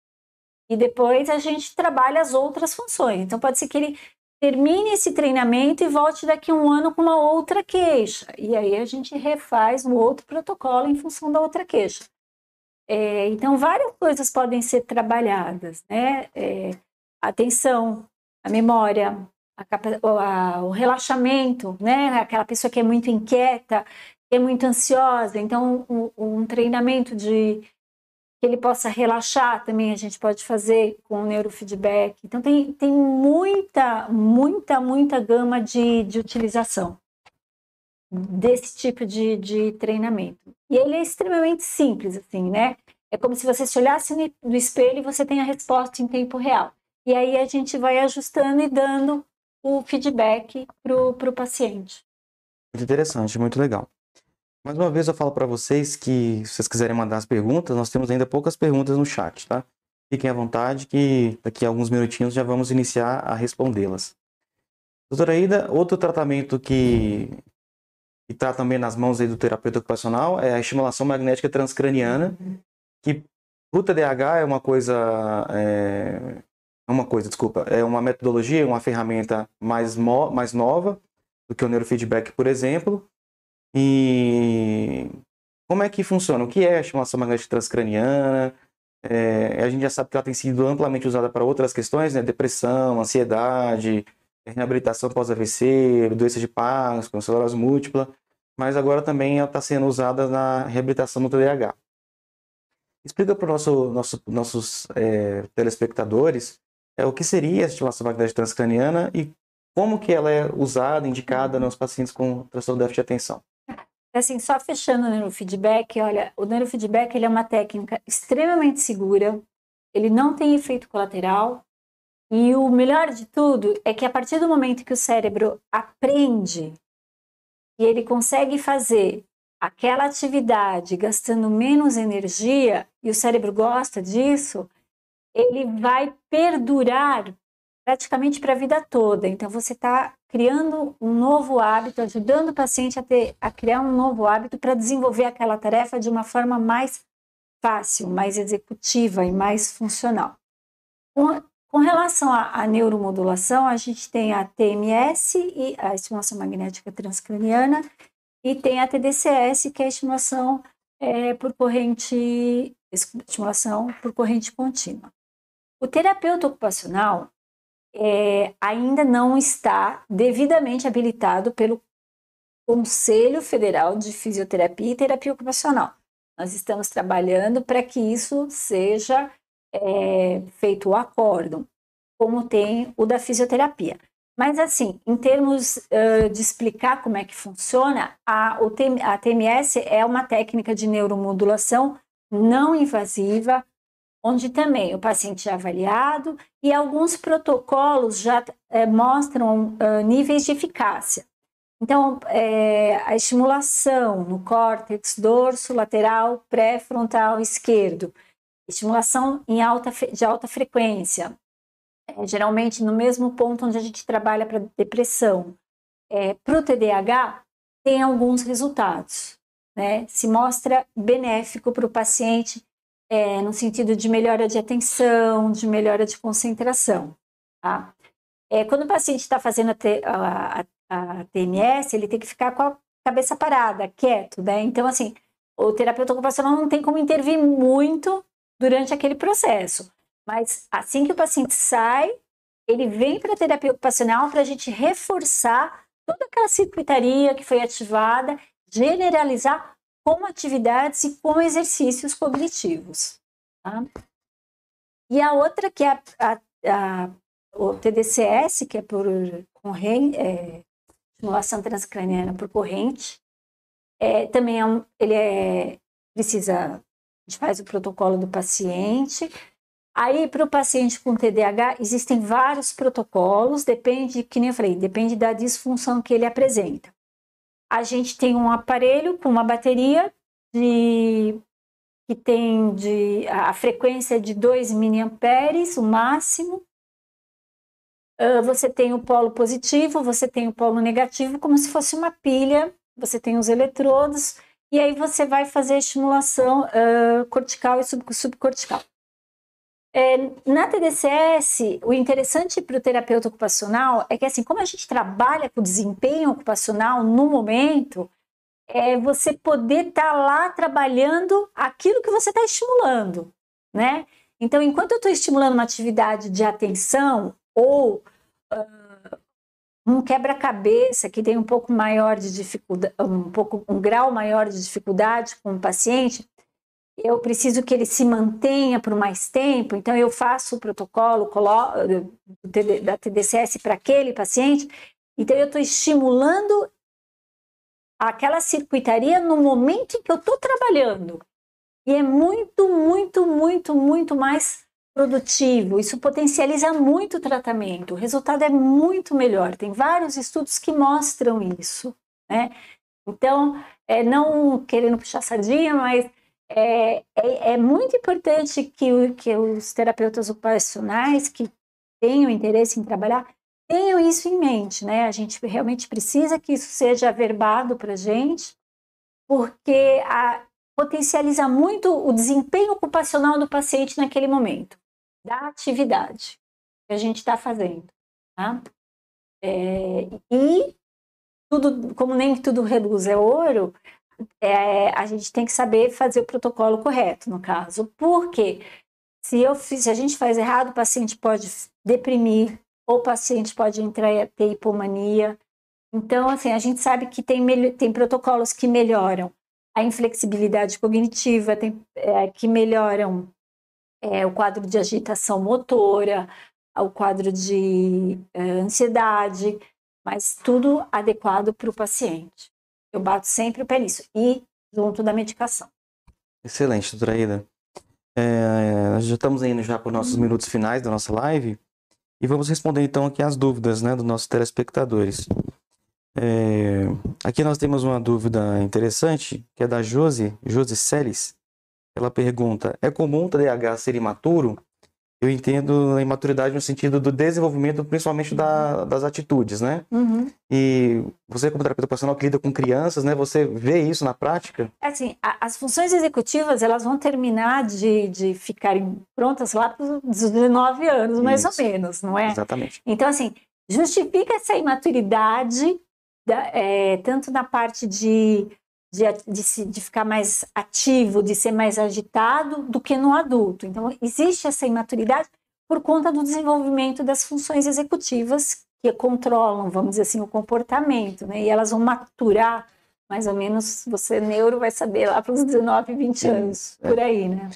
E depois a gente trabalha as outras funções. Então, pode ser que ele termine esse treinamento e volte daqui a um ano com uma outra queixa. E aí a gente refaz um outro protocolo em função da outra queixa. É, então, várias coisas podem ser trabalhadas, né? É, a atenção, a memória, a, a, o relaxamento, né? Aquela pessoa que é muito inquieta, que é muito ansiosa. Então, um, um treinamento de que ele possa relaxar também a gente pode fazer com o neurofeedback. Então tem, tem muita, muita, muita gama de, de utilização desse tipo de, de treinamento. E ele é extremamente simples, assim, né? É como se você se olhasse no espelho e você tem a resposta em tempo real. E aí a gente vai ajustando e dando o feedback para o paciente. Muito interessante, muito legal. Mais uma vez eu falo para vocês que se vocês quiserem mandar as perguntas, nós temos ainda poucas perguntas no chat, tá? Fiquem à vontade que daqui a alguns minutinhos já vamos iniciar a respondê-las. Doutora Ida, outro tratamento que está também nas mãos aí do terapeuta ocupacional é a estimulação magnética transcraniana, que o TDAH é uma coisa, é, uma coisa, desculpa, é uma metodologia, uma ferramenta mais, mais nova do que o neurofeedback, por exemplo, e como é que funciona? O que é a estimulação magnética transcraniana? É, a gente já sabe que ela tem sido amplamente usada para outras questões, né? Depressão, ansiedade, reabilitação pós-AVC, doença de Parkinson, celulose múltipla, mas agora também ela está sendo usada na reabilitação do TDAH. Explica para os nosso, nosso, nossos é, telespectadores é, o que seria a estimulação magnética transcraniana e como que ela é usada, indicada nos pacientes com transtorno de déficit de atenção. Assim, só fechando o neurofeedback, olha, o neurofeedback ele é uma técnica extremamente segura, ele não tem efeito colateral, e o melhor de tudo é que a partir do momento que o cérebro aprende e ele consegue fazer aquela atividade gastando menos energia, e o cérebro gosta disso, ele vai perdurar praticamente para a vida toda. Então, você está criando um novo hábito, ajudando o paciente a, ter, a criar um novo hábito para desenvolver aquela tarefa de uma forma mais fácil, mais executiva e mais funcional. Com, com relação à, neuromodulação, a gente tem a TMS, e a estimulação magnética transcraniana, e tem a TDCS, que é a estimulação é, por corrente, estimulação por corrente contínua. O terapeuta ocupacional, é, ainda não está devidamente habilitado pelo Conselho Federal de Fisioterapia e Terapia Ocupacional. Nós estamos trabalhando para que isso seja é, feito o acórdão, como tem o da fisioterapia. Mas, assim, em termos uh, de explicar como é que funciona, a, a TMS é uma técnica de neuromodulação não invasiva, onde também o paciente é avaliado e alguns protocolos já é, mostram níveis de eficácia. Então, é, a estimulação no córtex dorso lateral pré-frontal esquerdo, estimulação em alta, de alta frequência, é, geralmente no mesmo ponto onde a gente trabalha para depressão. Para o TDAH, tem alguns resultados. Né? Se mostra benéfico para o paciente é, no sentido de melhora de atenção, de melhora de concentração. Tá? É, quando o paciente está fazendo a, a, a, TMS, ele tem que ficar com a cabeça parada, quieto, né? Então, assim, o terapeuta ocupacional não tem como intervir muito durante aquele processo. Mas assim que o paciente sai, ele vem para a terapia ocupacional para a gente reforçar toda aquela circuitaria que foi ativada, generalizar com atividades e com exercícios cognitivos. Tá? E a outra, que é a, a, a, o TDCS, que é por corrente, é, estimulação transcraniana por corrente, é, também é um, ele é, precisa, a gente faz o protocolo do paciente. Aí, para o paciente com TDAH, existem vários protocolos, depende, que nem eu falei, depende da disfunção que ele apresenta a gente tem um aparelho com uma bateria de que tem de a frequência de 2 miliamperes, o máximo. Uh, você tem o polo positivo, você tem o polo negativo, como se fosse uma pilha. Você tem os eletrodos e aí você vai fazer a estimulação uh, cortical e sub subcortical. É, na TDCS, o interessante para o terapeuta ocupacional é que, assim, como a gente trabalha com desempenho ocupacional no momento, é você poder estar tá lá trabalhando aquilo que você está estimulando, né? Então, enquanto eu estou estimulando uma atividade de atenção ou uh, um quebra-cabeça que tem um pouco maior de dificuldade, um pouco um grau maior de dificuldade com o paciente, eu preciso que ele se mantenha por mais tempo, então eu faço o protocolo da TDCS para aquele paciente, então eu estou estimulando aquela circuitaria no momento em que eu estou trabalhando. E é muito, muito, muito, muito mais produtivo. Isso potencializa muito o tratamento. O resultado é muito melhor. Tem vários estudos que mostram isso, né? Então, é, não querendo puxar sardinha, mas é, é, é, muito importante que, que os terapeutas ocupacionais que tenham interesse em trabalhar tenham isso em mente, né? A gente realmente precisa que isso seja averbado para a gente, porque a, potencializa muito o desempenho ocupacional do paciente naquele momento, da atividade que a gente está fazendo. Tá? É, e tudo, como nem tudo reduz é ouro, é, a gente tem que saber fazer o protocolo correto, no caso. Porque se, eu, se a gente faz errado, o paciente pode deprimir, ou o paciente pode entrar ter hipomania. Então, assim, a gente sabe que tem, tem protocolos que melhoram a inflexibilidade cognitiva, tem, é, que melhoram é, o quadro de agitação motora, o quadro de é, ansiedade, mas tudo adequado para o paciente. Eu bato sempre o pé nisso. E junto da medicação. Excelente, doutora Ida. É, nós já estamos indo já para os nossos minutos finais da nossa live e vamos responder então aqui as dúvidas né, dos nossos telespectadores. É, aqui nós temos uma dúvida interessante, que é da Josi, Josi Celes. Ela pergunta, é comum o TDAH ser imaturo? Eu entendo a imaturidade no sentido do desenvolvimento, principalmente da, das atitudes, né? Uhum. E você, como terapeuta ocupacional que lida com crianças, né? Você vê isso na prática? É assim, a, as funções executivas, elas vão terminar de, de ficarem prontas lá para os 19 anos, mais isso. ou menos, não é? Exatamente. Então, assim, justifica essa imaturidade, da, é, tanto na parte de de, de, de, ficar mais ativo, de ser mais agitado do que no adulto. Então, existe essa imaturidade por conta do desenvolvimento das funções executivas que controlam, vamos dizer assim, o comportamento, né? E elas vão maturar, mais ou menos, você neuro vai saber lá para os 19, 20 anos, é. por aí, né?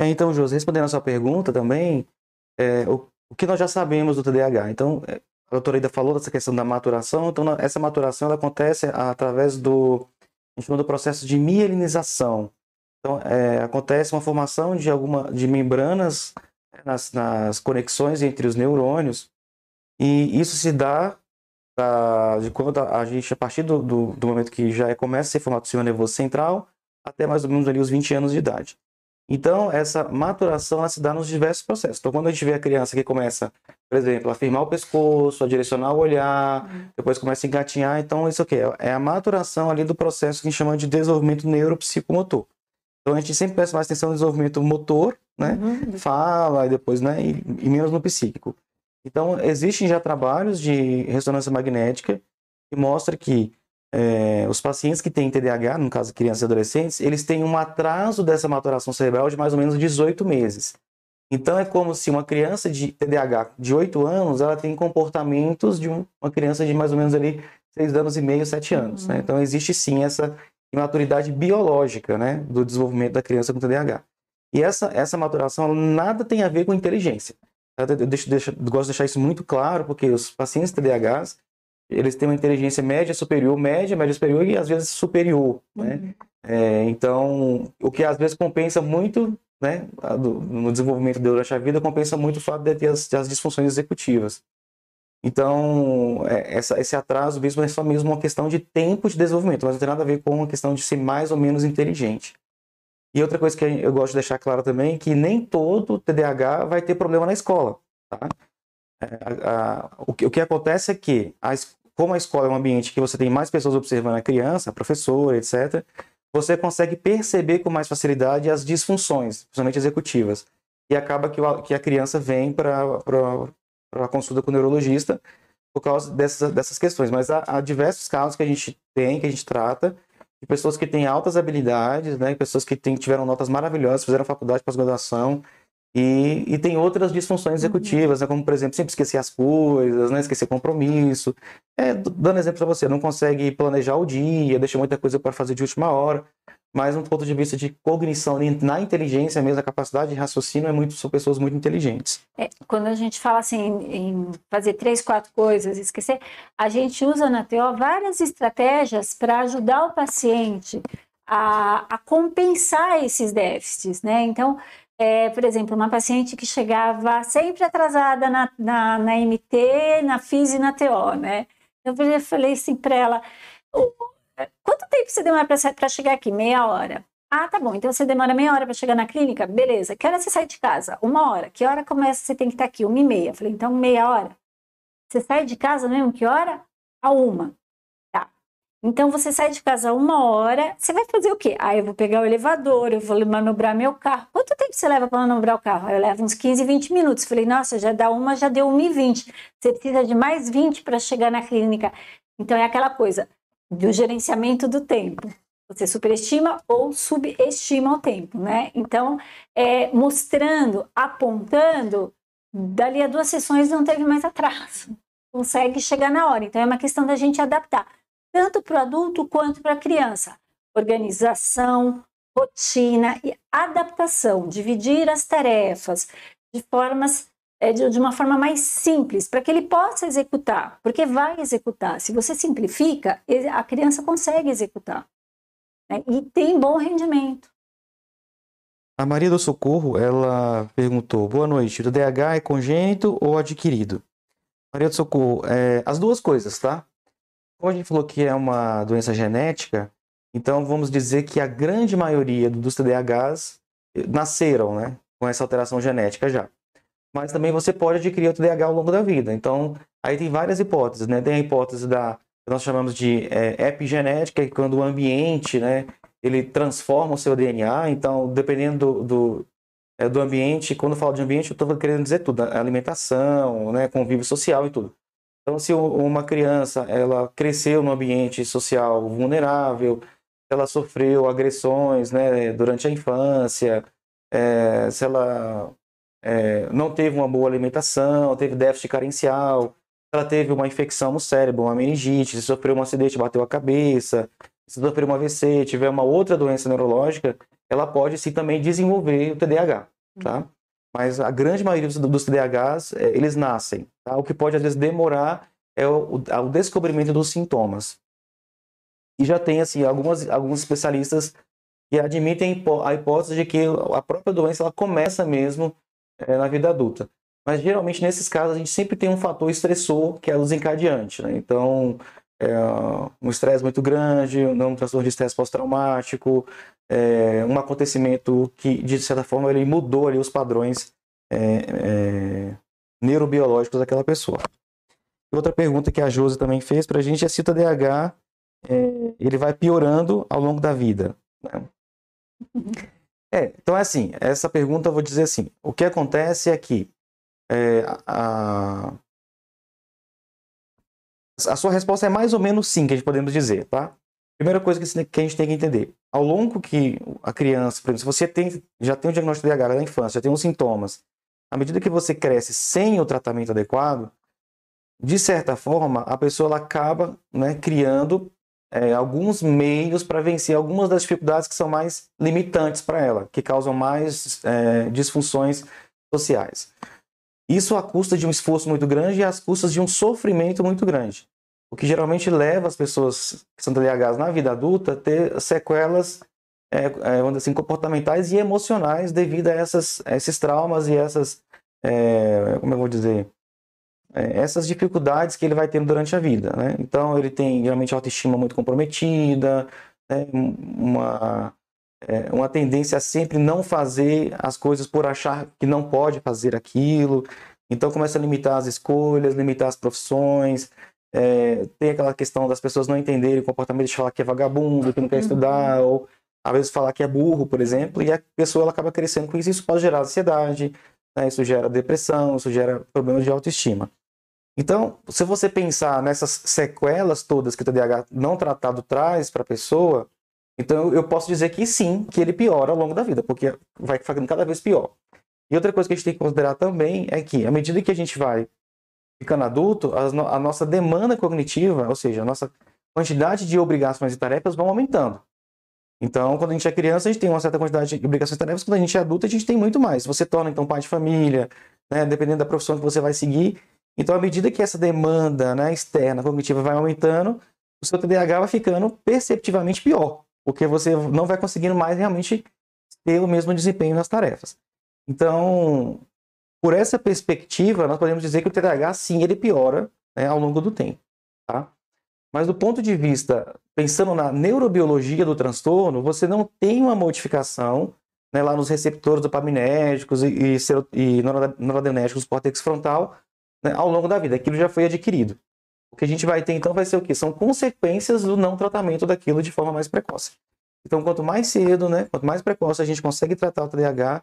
É, então, José, respondendo a sua pergunta também, é, o, o, que nós já sabemos do TDAH? Então, é, a doutora Ida falou dessa questão da maturação, então essa maturação ela acontece através do gente chama do processo de mielinização. Então, é, acontece uma formação de alguma de membranas nas, nas conexões entre os neurônios e isso se dá pra, de quando a, gente, a partir do, do, do, momento que já começa a ser formado o sistema nervoso central, até mais ou menos ali os 20 anos de idade. Então, essa maturação ela se dá nos diversos processos. Então, quando a gente vê a criança que começa, por exemplo, a firmar o pescoço, a direcionar o olhar, uhum. depois começa a engatinhar, então isso aqui é, é a maturação ali do processo que a gente chama de desenvolvimento neuropsicomotor. Então, a gente sempre presta mais atenção no desenvolvimento motor, né? Uhum. Fala e depois, né? E, e menos no psíquico. Então, existem já trabalhos de ressonância magnética que mostram que é, os pacientes que têm TDAH, no caso crianças e adolescentes, eles têm um atraso dessa maturação cerebral de mais ou menos 18 meses. Então é como se uma criança de TDAH de 8 anos, ela tem comportamentos de uma criança de mais ou menos ali 6 anos e meio, 7 anos. Né? Uhum. Né? Então existe sim essa imaturidade biológica né, do desenvolvimento da criança com TDAH. E essa, essa maturação nada tem a ver com inteligência. Eu, deixo, deixo, gosto de deixar isso muito claro, porque os pacientes TDAHs, eles têm uma inteligência média superior, média, média superior e às vezes superior, né? Uhum. É, então, o que às vezes compensa muito, né, do, no desenvolvimento durante a vida, compensa muito o fato de ter as, as disfunções executivas. Então, é, essa, esse atraso mesmo é só mesmo uma questão de tempo de desenvolvimento, mas não tem nada a ver com uma questão de ser mais ou menos inteligente. E outra coisa que eu gosto de deixar claro também é que nem todo TDAH vai ter problema na escola, tá? É, a, a, o, que, o que acontece é que a, como a escola é um ambiente que você tem mais pessoas observando a criança, a professora, etc., você consegue perceber com mais facilidade as disfunções, principalmente executivas. E acaba que, que a criança vem para a consulta com o neurologista por causa dessas, dessas questões. Mas há, há, diversos casos que a gente tem, que a gente trata, de pessoas que têm altas habilidades, né, pessoas que têm, tiveram notas maravilhosas, fizeram faculdade, pós-graduação, E, e tem outras disfunções executivas, né, como, por exemplo, sempre esquecer as coisas, né, esquecer compromisso. É, dando exemplo para você, não consegue planejar o dia, deixa muita coisa para fazer de última hora. Mas, um ponto de vista de cognição, na inteligência mesmo, a capacidade de raciocínio, é muito, são pessoas muito inteligentes. É, quando a gente fala assim em fazer três, quatro coisas, esquecer, a gente usa na TO várias estratégias para ajudar o paciente a, a compensar esses déficits, né? Então, é, por exemplo, uma paciente que chegava sempre atrasada na, na, na MT, na FIS e na TO, né? Eu falei assim para ela, quanto tempo você demora para chegar aqui? Meia hora. Ah, tá bom. Então você demora meia hora para chegar na clínica? Beleza. Que hora você sai de casa? Uma hora. Que hora começa? Você tem que estar aqui? Uma e meia. falei, então meia hora. Você sai de casa mesmo? Que hora? A uma. Então você sai de casa uma hora. Você vai fazer o quê? Ah, eu vou pegar o elevador, eu vou manobrar meu carro. Quanto tempo você leva para manobrar o carro? Eu levo uns 15, 20 minutos. falei, nossa, já dá uma, já deu uma e vinte. Você precisa de mais 20 para chegar na clínica. Então é aquela coisa do gerenciamento do tempo. Você superestima ou subestima o tempo, né? Então, é, mostrando, apontando, dali a duas sessões não teve mais atraso. Consegue chegar na hora. Então, é uma questão da gente adaptar, tanto para o adulto quanto para a criança. Organização, rotina e adaptação, dividir as tarefas de formas é, de, uma forma mais simples, para que ele possa executar, porque vai executar. Se você simplifica, a criança consegue executar né? e tem bom rendimento. A Maria do Socorro, ela perguntou: Boa noite, o DH é congênito ou adquirido? Maria do Socorro, é, as duas coisas, tá? Como a gente falou que é uma doença genética, então vamos dizer que a grande maioria dos TDAHs nasceram, né, com essa alteração genética já mas também você pode adquirir o TDAH ao longo da vida. Então, aí tem várias hipóteses, né? Tem a hipótese da que nós chamamos de é, epigenética, que quando o ambiente, né, ele transforma o seu DNA. Então, dependendo do, do, é, do ambiente, quando eu falo de ambiente, eu estou querendo dizer tudo, alimentação, né, convívio social e tudo. Então, se uma criança ela cresceu num ambiente social vulnerável, ela sofreu agressões, né, durante a infância, é, se ela é, não teve uma boa alimentação, teve déficit carencial, ela teve uma infecção no cérebro, uma meningite, sofreu um acidente, bateu a cabeça, se sofreu um AVC, tiver uma outra doença neurológica, ela pode sim também desenvolver o TDAH, tá? Mas a grande maioria dos TDAHs, é, eles nascem, tá? O que pode às vezes demorar é o, o descobrimento dos sintomas. E já tem, assim, algumas, alguns especialistas que admitem a hipótese de que a própria doença ela começa mesmo é, na vida adulta. Mas geralmente nesses casos a gente sempre tem um fator estressor que é o desencadeante. Né? Então, é, um estresse muito grande, um transtorno de estresse pós-traumático, é, um acontecimento que de certa forma ele mudou ali os padrões é, é neurobiológicos daquela pessoa. Outra pergunta que a Josi também fez para a gente é se o TDAH é, ele vai piorando ao longo da vida. Né? É, então é assim, essa pergunta eu vou dizer assim, o que acontece é que é, a, a sua resposta é mais ou menos sim, que a gente podemos dizer, tá? Primeira coisa que a gente tem que entender, ao longo que a criança, por exemplo, se você tem, já tem o diagnóstico de DH na infância, já tem os sintomas, à medida que você cresce sem o tratamento adequado, de certa forma, a pessoa acaba né, criando é, alguns meios para vencer algumas das dificuldades que são mais limitantes para ela, que causam mais é, disfunções sociais. Isso à custa de um esforço muito grande e às custas de um sofrimento muito grande. O que geralmente leva as pessoas que são TDAHs na vida adulta a ter sequelas é, é, assim, comportamentais e emocionais devido a, essas, a esses traumas e essas, é, como eu vou dizer, é, essas dificuldades que ele vai tendo durante a vida. Né? Então, ele tem geralmente autoestima muito comprometida, né? uma, é, uma tendência a sempre não fazer as coisas por achar que não pode fazer aquilo. Então, começa a limitar as escolhas, limitar as profissões. É, tem aquela questão das pessoas não entenderem o comportamento de falar que é vagabundo, que não quer uhum. estudar, ou às vezes falar que é burro, por exemplo, e a pessoa ela acaba crescendo com isso. Isso pode gerar ansiedade, né? isso gera depressão, isso gera problemas de autoestima. Então, se você pensar nessas sequelas todas que o TDAH não tratado traz para a pessoa, então eu posso dizer que sim, que ele piora ao longo da vida, porque vai ficando cada vez pior. E outra coisa que a gente tem que considerar também é que, à medida que a gente vai ficando adulto, a, nossa demanda cognitiva, ou seja, a nossa quantidade de obrigações e tarefas vão aumentando. Então, quando a gente é criança, a gente tem uma certa quantidade de obrigações e tarefas, quando a gente é adulto, a gente tem muito mais. Você torna, então, pai de família, né, dependendo da profissão que você vai seguir. Então, à medida que essa demanda né, externa, cognitiva, vai aumentando, o seu TDAH vai ficando perceptivamente pior, porque você não vai conseguindo mais realmente ter o mesmo desempenho nas tarefas. Então, por essa perspectiva, nós podemos dizer que o TDAH, sim, ele piora né, ao longo do tempo. Tá? Mas do ponto de vista, pensando na neurobiologia do transtorno, você não tem uma modificação né, lá nos receptores dopaminérgicos e, e, e noradrenérgicos do córtex frontal né, ao longo da vida. Aquilo já foi adquirido. O que a gente vai ter então vai ser o quê? São consequências do não tratamento daquilo de forma mais precoce. Então, quanto mais cedo, né, quanto mais precoce a gente consegue tratar o TDAH,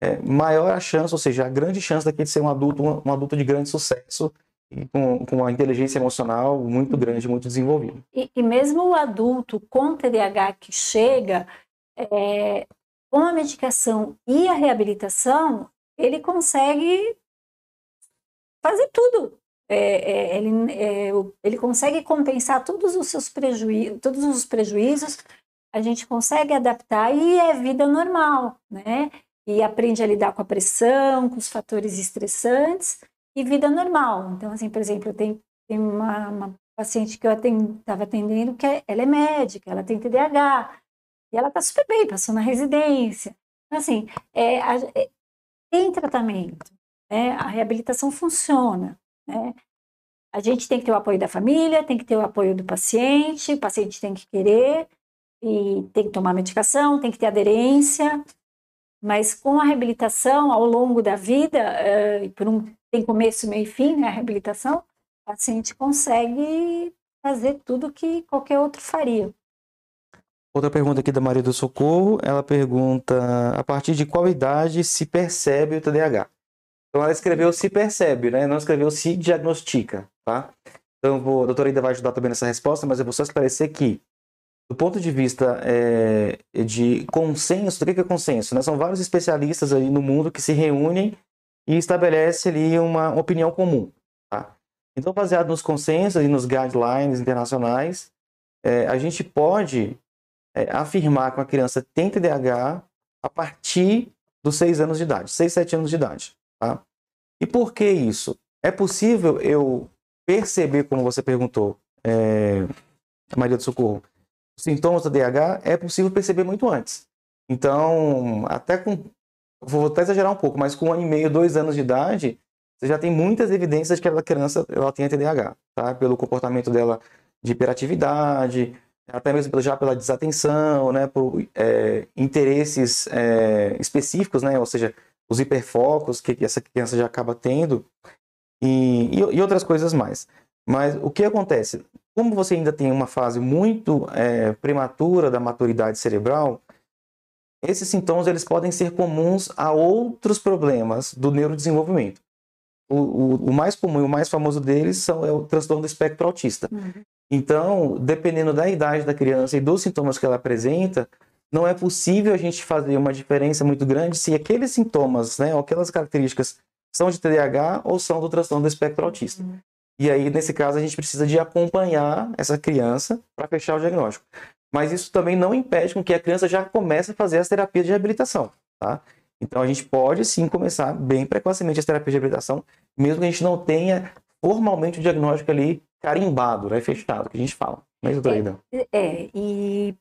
é, maior a chance, ou seja, a grande chance daquele ser um adulto, um, um adulto de grande sucesso e com, com uma inteligência emocional muito grande, muito desenvolvida. E, e mesmo o adulto com TDAH que chega, é, com a medicação e a reabilitação, ele consegue fazer tudo. É, é, ele, é, ele consegue compensar todos os seus prejuízos, todos os prejuízos, a gente consegue adaptar e é vida normal, né? E aprende a lidar com a pressão, com os fatores estressantes e vida normal. Então, assim, por exemplo, tenho uma, uma paciente que eu estava atendendo que é, ela é médica, ela tem TDAH, e ela está super bem, passou na residência. Então, assim, é, a, é, tem tratamento, né? a reabilitação funciona. Né? A gente tem que ter o apoio da família, tem que ter o apoio do paciente, o paciente tem que querer, e tem que tomar medicação, tem que ter aderência, mas com a reabilitação ao longo da vida, uh, por um, tem começo, meio e fim, né, a reabilitação, o paciente consegue fazer tudo que qualquer outro faria. Outra pergunta aqui da Maria do Socorro, ela pergunta a partir de qual idade se percebe o TDAH? Então ela escreveu se percebe, né? Não escreveu se diagnostica, tá? Então vou, a doutora ainda vai ajudar também nessa resposta, mas eu vou só esclarecer que do ponto de vista é, de consenso, o que é consenso? Né? São vários especialistas aí no mundo que se reúnem e estabelecem ali uma opinião comum. Tá? Então, baseado nos consensos e nos guidelines internacionais, é, a gente pode é, afirmar que uma criança tem TDAH a partir dos 6 anos de idade, 6, 7 anos de idade. Tá? E por que isso? É possível eu perceber, como você perguntou, Maria do Socorro, sintomas do TDAH é possível perceber muito antes. Então, até com. Vou até exagerar um pouco, mas com um ano e meio, dois anos de idade, você já tem muitas evidências de que aquela criança ela tem TDAH, tá? Pelo comportamento dela de hiperatividade, até mesmo já pela desatenção, né, por é, interesses é, específicos, né, ou seja, os hiperfocos que, essa criança já acaba tendo e, e, outras coisas mais. Mas o que acontece? Como você ainda tem uma fase muito é, prematura da maturidade cerebral, esses sintomas eles podem ser comuns a outros problemas do neurodesenvolvimento. O, o, o mais comum e o mais famoso deles são, é o transtorno do espectro autista. Uhum. Então, dependendo da idade da criança e dos sintomas que ela apresenta, não é possível a gente fazer uma diferença muito grande se aqueles sintomas, né, ou aquelas características são de TDAH ou são do transtorno do espectro autista. Uhum. E aí, nesse caso, a gente precisa de acompanhar essa criança para fechar o diagnóstico. Mas isso também não impede com que a criança já comece a fazer as terapias de reabilitação, tá? Então, a gente pode sim começar bem precocemente as terapias de reabilitação, mesmo que a gente não tenha formalmente o diagnóstico ali carimbado, né, fechado, que a gente fala. Mas, é, é, e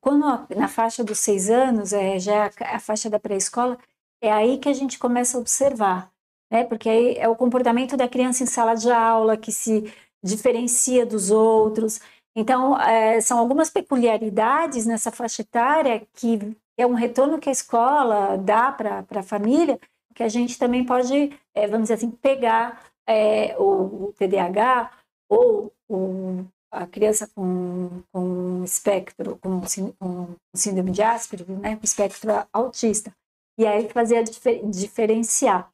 quando na faixa dos seis anos, é, já a faixa da pré-escola, é aí que a gente começa a observar, né? Porque aí é o comportamento da criança em sala de aula que se diferencia dos outros. Então, é, são algumas peculiaridades nessa faixa etária que é um retorno que a escola dá para a família, que a gente também pode, é, vamos dizer assim, pegar é, o, o TDAH ou o, a criança com, com espectro, com, com síndrome de Asperger, né, com espectro autista, e aí fazer a difer, diferenciar.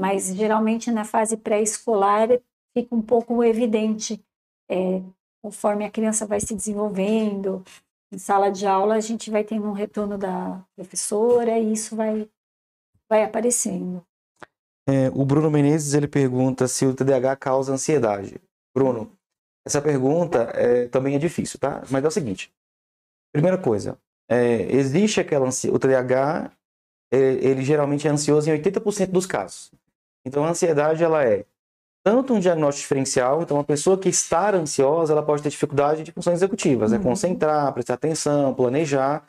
Mas geralmente na fase pré-escolar fica um pouco evidente, é, conforme a criança vai se desenvolvendo. Em sala de aula a gente vai tendo um retorno da professora e isso vai vai aparecendo. É, o Bruno Menezes ele pergunta se o TDAH causa ansiedade. Bruno, essa pergunta é, também é difícil, tá? Mas é o seguinte: primeira coisa, é, existe aquela o TDAH, é, ele geralmente é ansioso em 80% dos casos. Então a ansiedade ela é tanto um diagnóstico diferencial, então uma pessoa que está ansiosa, ela pode ter dificuldade de funções executivas, é uhum. é concentrar, prestar atenção, planejar,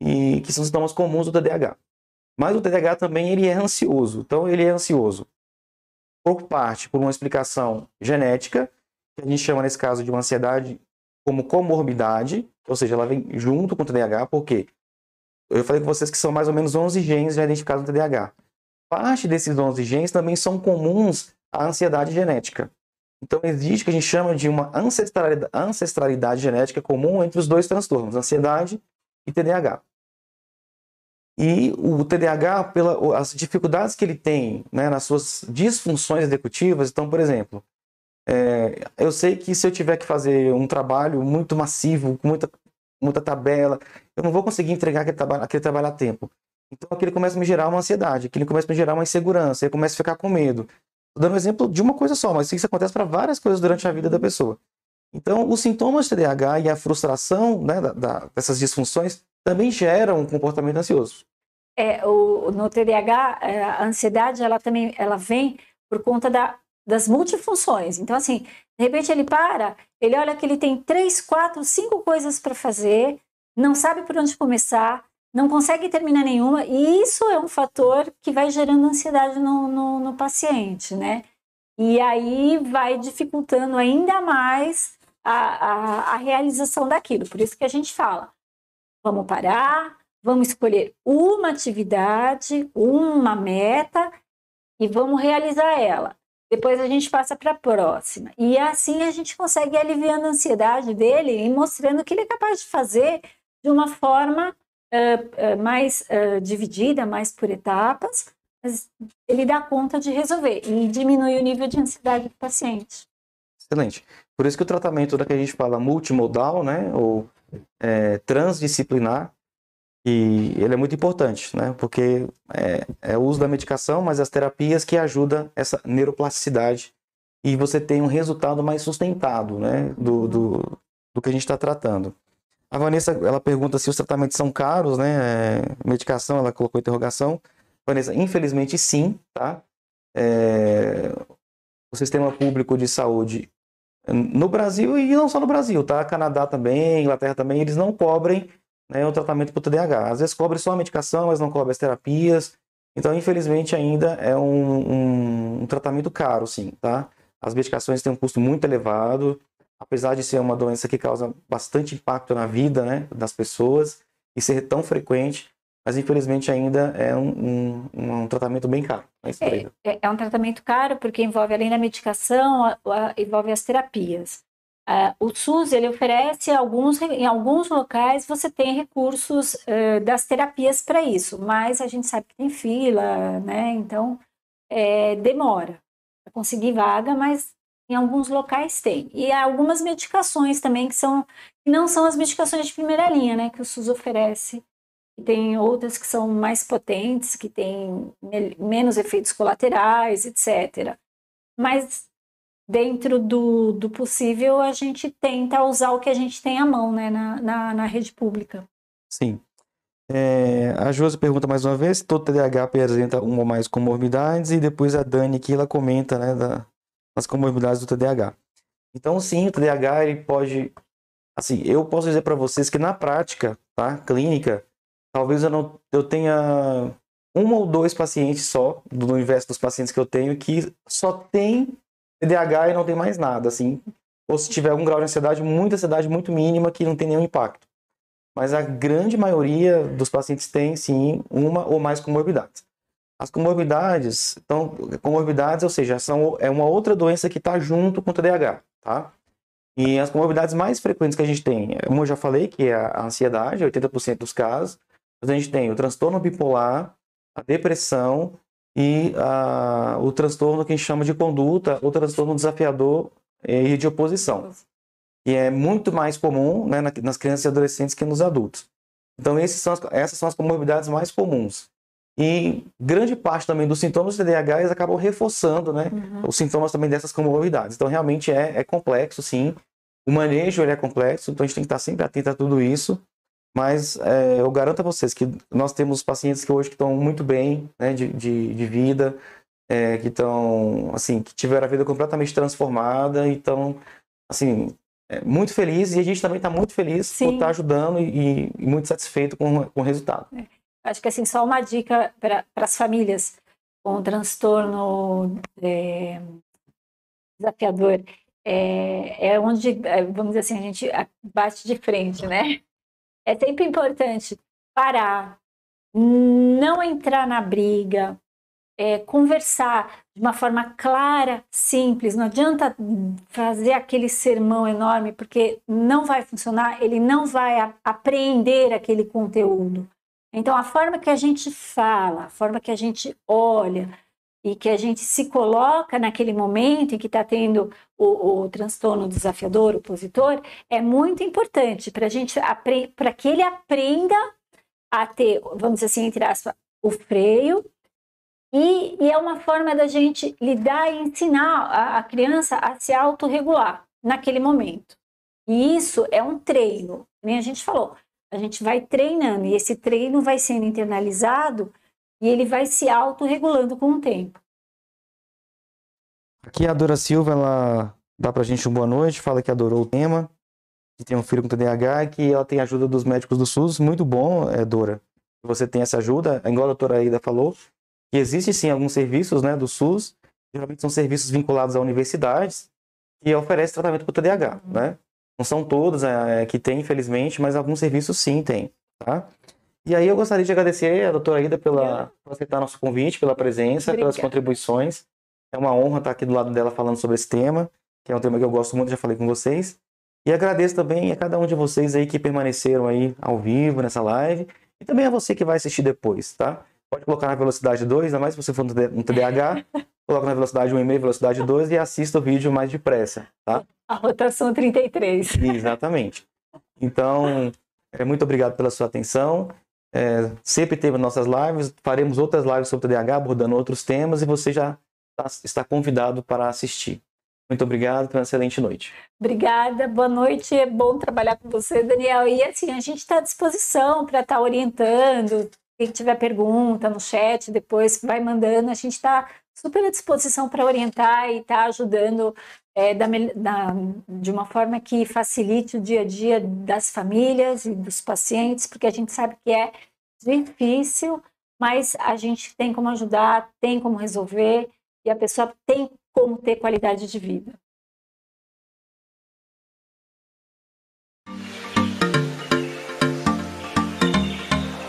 e que são sintomas comuns do TDAH. Mas o TDAH também ele é ansioso. Então ele é ansioso por parte por uma explicação genética, que a gente chama nesse caso de uma ansiedade como comorbidade, ou seja, ela vem junto com o TDAH, porque eu falei com vocês que são mais ou menos 11 genes já identificados no TDAH. Parte desses 11 genes também são comuns à ansiedade genética. Então existe o que a gente chama de uma ancestralidade, ancestralidade genética comum entre os dois transtornos, ansiedade e TDAH. E o TDAH, pelas dificuldades que ele tem né, nas suas disfunções executivas, então, por exemplo, é, eu sei que se eu tiver que fazer um trabalho muito massivo, com muita, muita tabela, eu não vou conseguir entregar aquele aquele trabalho a tempo. Então aquilo começa a me gerar uma ansiedade, aquilo começa a me gerar uma insegurança, eu começo a ficar com medo. Estou dando um exemplo de uma coisa só, mas isso acontece para várias coisas durante a vida da pessoa. Então, os sintomas de TDAH e a frustração né, da, da, dessas disfunções também geram um comportamento ansioso. É, o, no TDAH, é, a ansiedade ela também ela vem por conta da, das multifunções. Então, assim, de repente ele para, ele olha que ele tem três, quatro, cinco coisas para fazer, não sabe por onde começar, não consegue terminar nenhuma, e isso é um fator que vai gerando ansiedade no, no, no paciente, né? E aí vai dificultando ainda mais a, a, a realização daquilo. Por isso que a gente fala, vamos parar, vamos escolher uma atividade, uma meta e vamos realizar ela. Depois a gente passa para a próxima. E assim a gente consegue aliviando a ansiedade dele e mostrando que ele é capaz de fazer de uma forma uh, uh, mais uh, dividida, mais por etapas, mas ele dá conta de resolver e diminui o nível de ansiedade do paciente. Excelente. Por isso que o tratamento da que a gente fala multimodal, né, ou é, transdisciplinar, e ele é muito importante, né? Porque é, é, o uso da medicação, mas as terapias que ajudam essa neuroplasticidade e você tem um resultado mais sustentado, né? Do, do, do que a gente está tratando. A Vanessa, ela pergunta se os tratamentos são caros, né? É, medicação, ela colocou interrogação. Vanessa, infelizmente sim, tá? É, o sistema público de saúde no Brasil e não só no Brasil, tá? Canadá também, Inglaterra também, eles não cobrem né, o tratamento para o TDAH. Às vezes cobre só a medicação, mas não cobre as terapias. Então, infelizmente, ainda é um, um, um tratamento caro, sim, tá? As medicações têm um custo muito elevado, apesar de ser uma doença que causa bastante impacto na vida né, das pessoas e ser tão frequente, mas infelizmente ainda é um, um, um tratamento bem caro. É, é, é, um tratamento caro porque envolve, além da medicação, a, a, envolve as terapias. Uh, o SUS ele oferece alguns em alguns locais você tem recursos uh, das terapias para isso, mas a gente sabe que tem fila, né? Então é, demora para conseguir vaga, mas em alguns locais tem. E há algumas medicações também que são que não são as medicações de primeira linha, né? Que o SUS oferece. E tem outras que são mais potentes, que têm menos efeitos colaterais, etc. Mas dentro do, do possível, a gente tenta usar o que a gente tem à mão né, na, na, na rede pública. Sim. É, a Josi pergunta mais uma vez, todo TDAH apresenta uma ou mais comorbidades, e depois a Dani aqui, ela comenta, né, da, das comorbidades do TDAH. Então, sim, o TDAH, ele pode, assim, eu posso dizer para vocês que na prática, tá, clínica, talvez eu não, eu tenha um ou dois pacientes só, do universo dos pacientes que eu tenho, que só tem TDAH e não tem mais nada, assim. Ou se tiver algum grau de ansiedade, muita ansiedade muito mínima que não tem nenhum impacto. Mas a grande maioria dos pacientes tem, sim, uma ou mais comorbidades. As comorbidades, então, comorbidades, ou seja, são, é uma outra doença que está junto com o TDAH, tá? E as comorbidades mais frequentes que a gente tem, como eu já falei, que é a ansiedade, 80% dos casos, a gente tem o transtorno bipolar, a depressão e a, o transtorno que a gente chama de conduta, o transtorno desafiador e de oposição, que é muito mais comum né, nas crianças e adolescentes que nos adultos. Então, são as, essas são as comorbidades mais comuns. E grande parte também dos sintomas do TDAH eles acabam reforçando né, uhum. os sintomas também dessas comorbidades. Então, realmente é, é complexo, sim. O manejo ele é complexo, então a gente tem que estar sempre atento a tudo isso. Mas é, eu garanto a vocês que nós temos pacientes que hoje que estão muito bem né, de, de, de vida, é, que estão, assim, que tiveram a vida completamente transformada e estão, assim, é, muito felizes. E a gente também está muito feliz Sim. por estar ajudando e, e, muito satisfeito com, com o resultado. Acho que, assim, só uma dica para as famílias com transtorno é, desafiador. É, é onde, é, vamos dizer assim, a gente bate de frente, né? é sempre importante parar, não entrar na briga, é, conversar de uma forma clara, simples. Não adianta fazer aquele sermão enorme, porque não vai funcionar, ele não vai a, apreender aquele conteúdo. Então, a forma que a gente fala, a forma que a gente olha, e que a gente se coloca naquele momento em que está tendo o, o, transtorno desafiador, opositor, é muito importante para gente para que ele aprenda a ter, vamos dizer assim, entre aspas, o freio e, e é uma forma da gente lidar e ensinar a, a criança a se autorregular naquele momento. E isso é um treino, nem a gente falou. A gente vai treinando e esse treino vai sendo internalizado e ele vai se autorregulando com o tempo. Aqui a Dora Silva, ela dá pra gente uma boa noite, fala que adorou o tema, que tem um filho com TDAH que ela tem ajuda dos médicos do SUS. Muito bom, é, Dora. Você tem essa ajuda, igual a doutora Aida falou, que existem sim alguns serviços né, do SUS, geralmente são serviços vinculados a universidades, que oferecem tratamento para o TDAH, né? Não são todos é, que tem, infelizmente, mas alguns serviços sim tem, tá? E aí eu gostaria de agradecer a doutora Ida pela, por aceitar nosso convite, pela presença, Obrigada. pelas contribuições. É uma honra estar aqui do lado dela falando sobre esse tema, que é um tema que eu gosto muito, já falei com vocês. E agradeço também a cada um de vocês aí que permaneceram aí ao vivo nessa live. E também a você que vai assistir depois, tá? Pode colocar na velocidade 2, ainda mais se você for no TDAH. coloca na velocidade 1,5, velocidade 2 e assista o vídeo mais depressa, tá? A rotação 33. Exatamente. Então, é, muito obrigado pela sua atenção. É, sempre teve nossas lives, faremos outras lives sobre TDAH, abordando outros temas, e você já tá, está convidado para assistir. Muito obrigado, uma excelente noite. Obrigada, boa noite, é bom trabalhar com você, Daniel. E assim, a gente está à disposição para estar tá orientando. Quem tiver pergunta no chat, depois vai mandando. A gente está super à disposição para orientar e estar tá ajudando é, da, da, de uma forma que facilite o dia a dia das famílias e dos pacientes, porque a gente sabe que é difícil, mas a gente tem como ajudar, tem como resolver e a pessoa tem como ter qualidade de vida.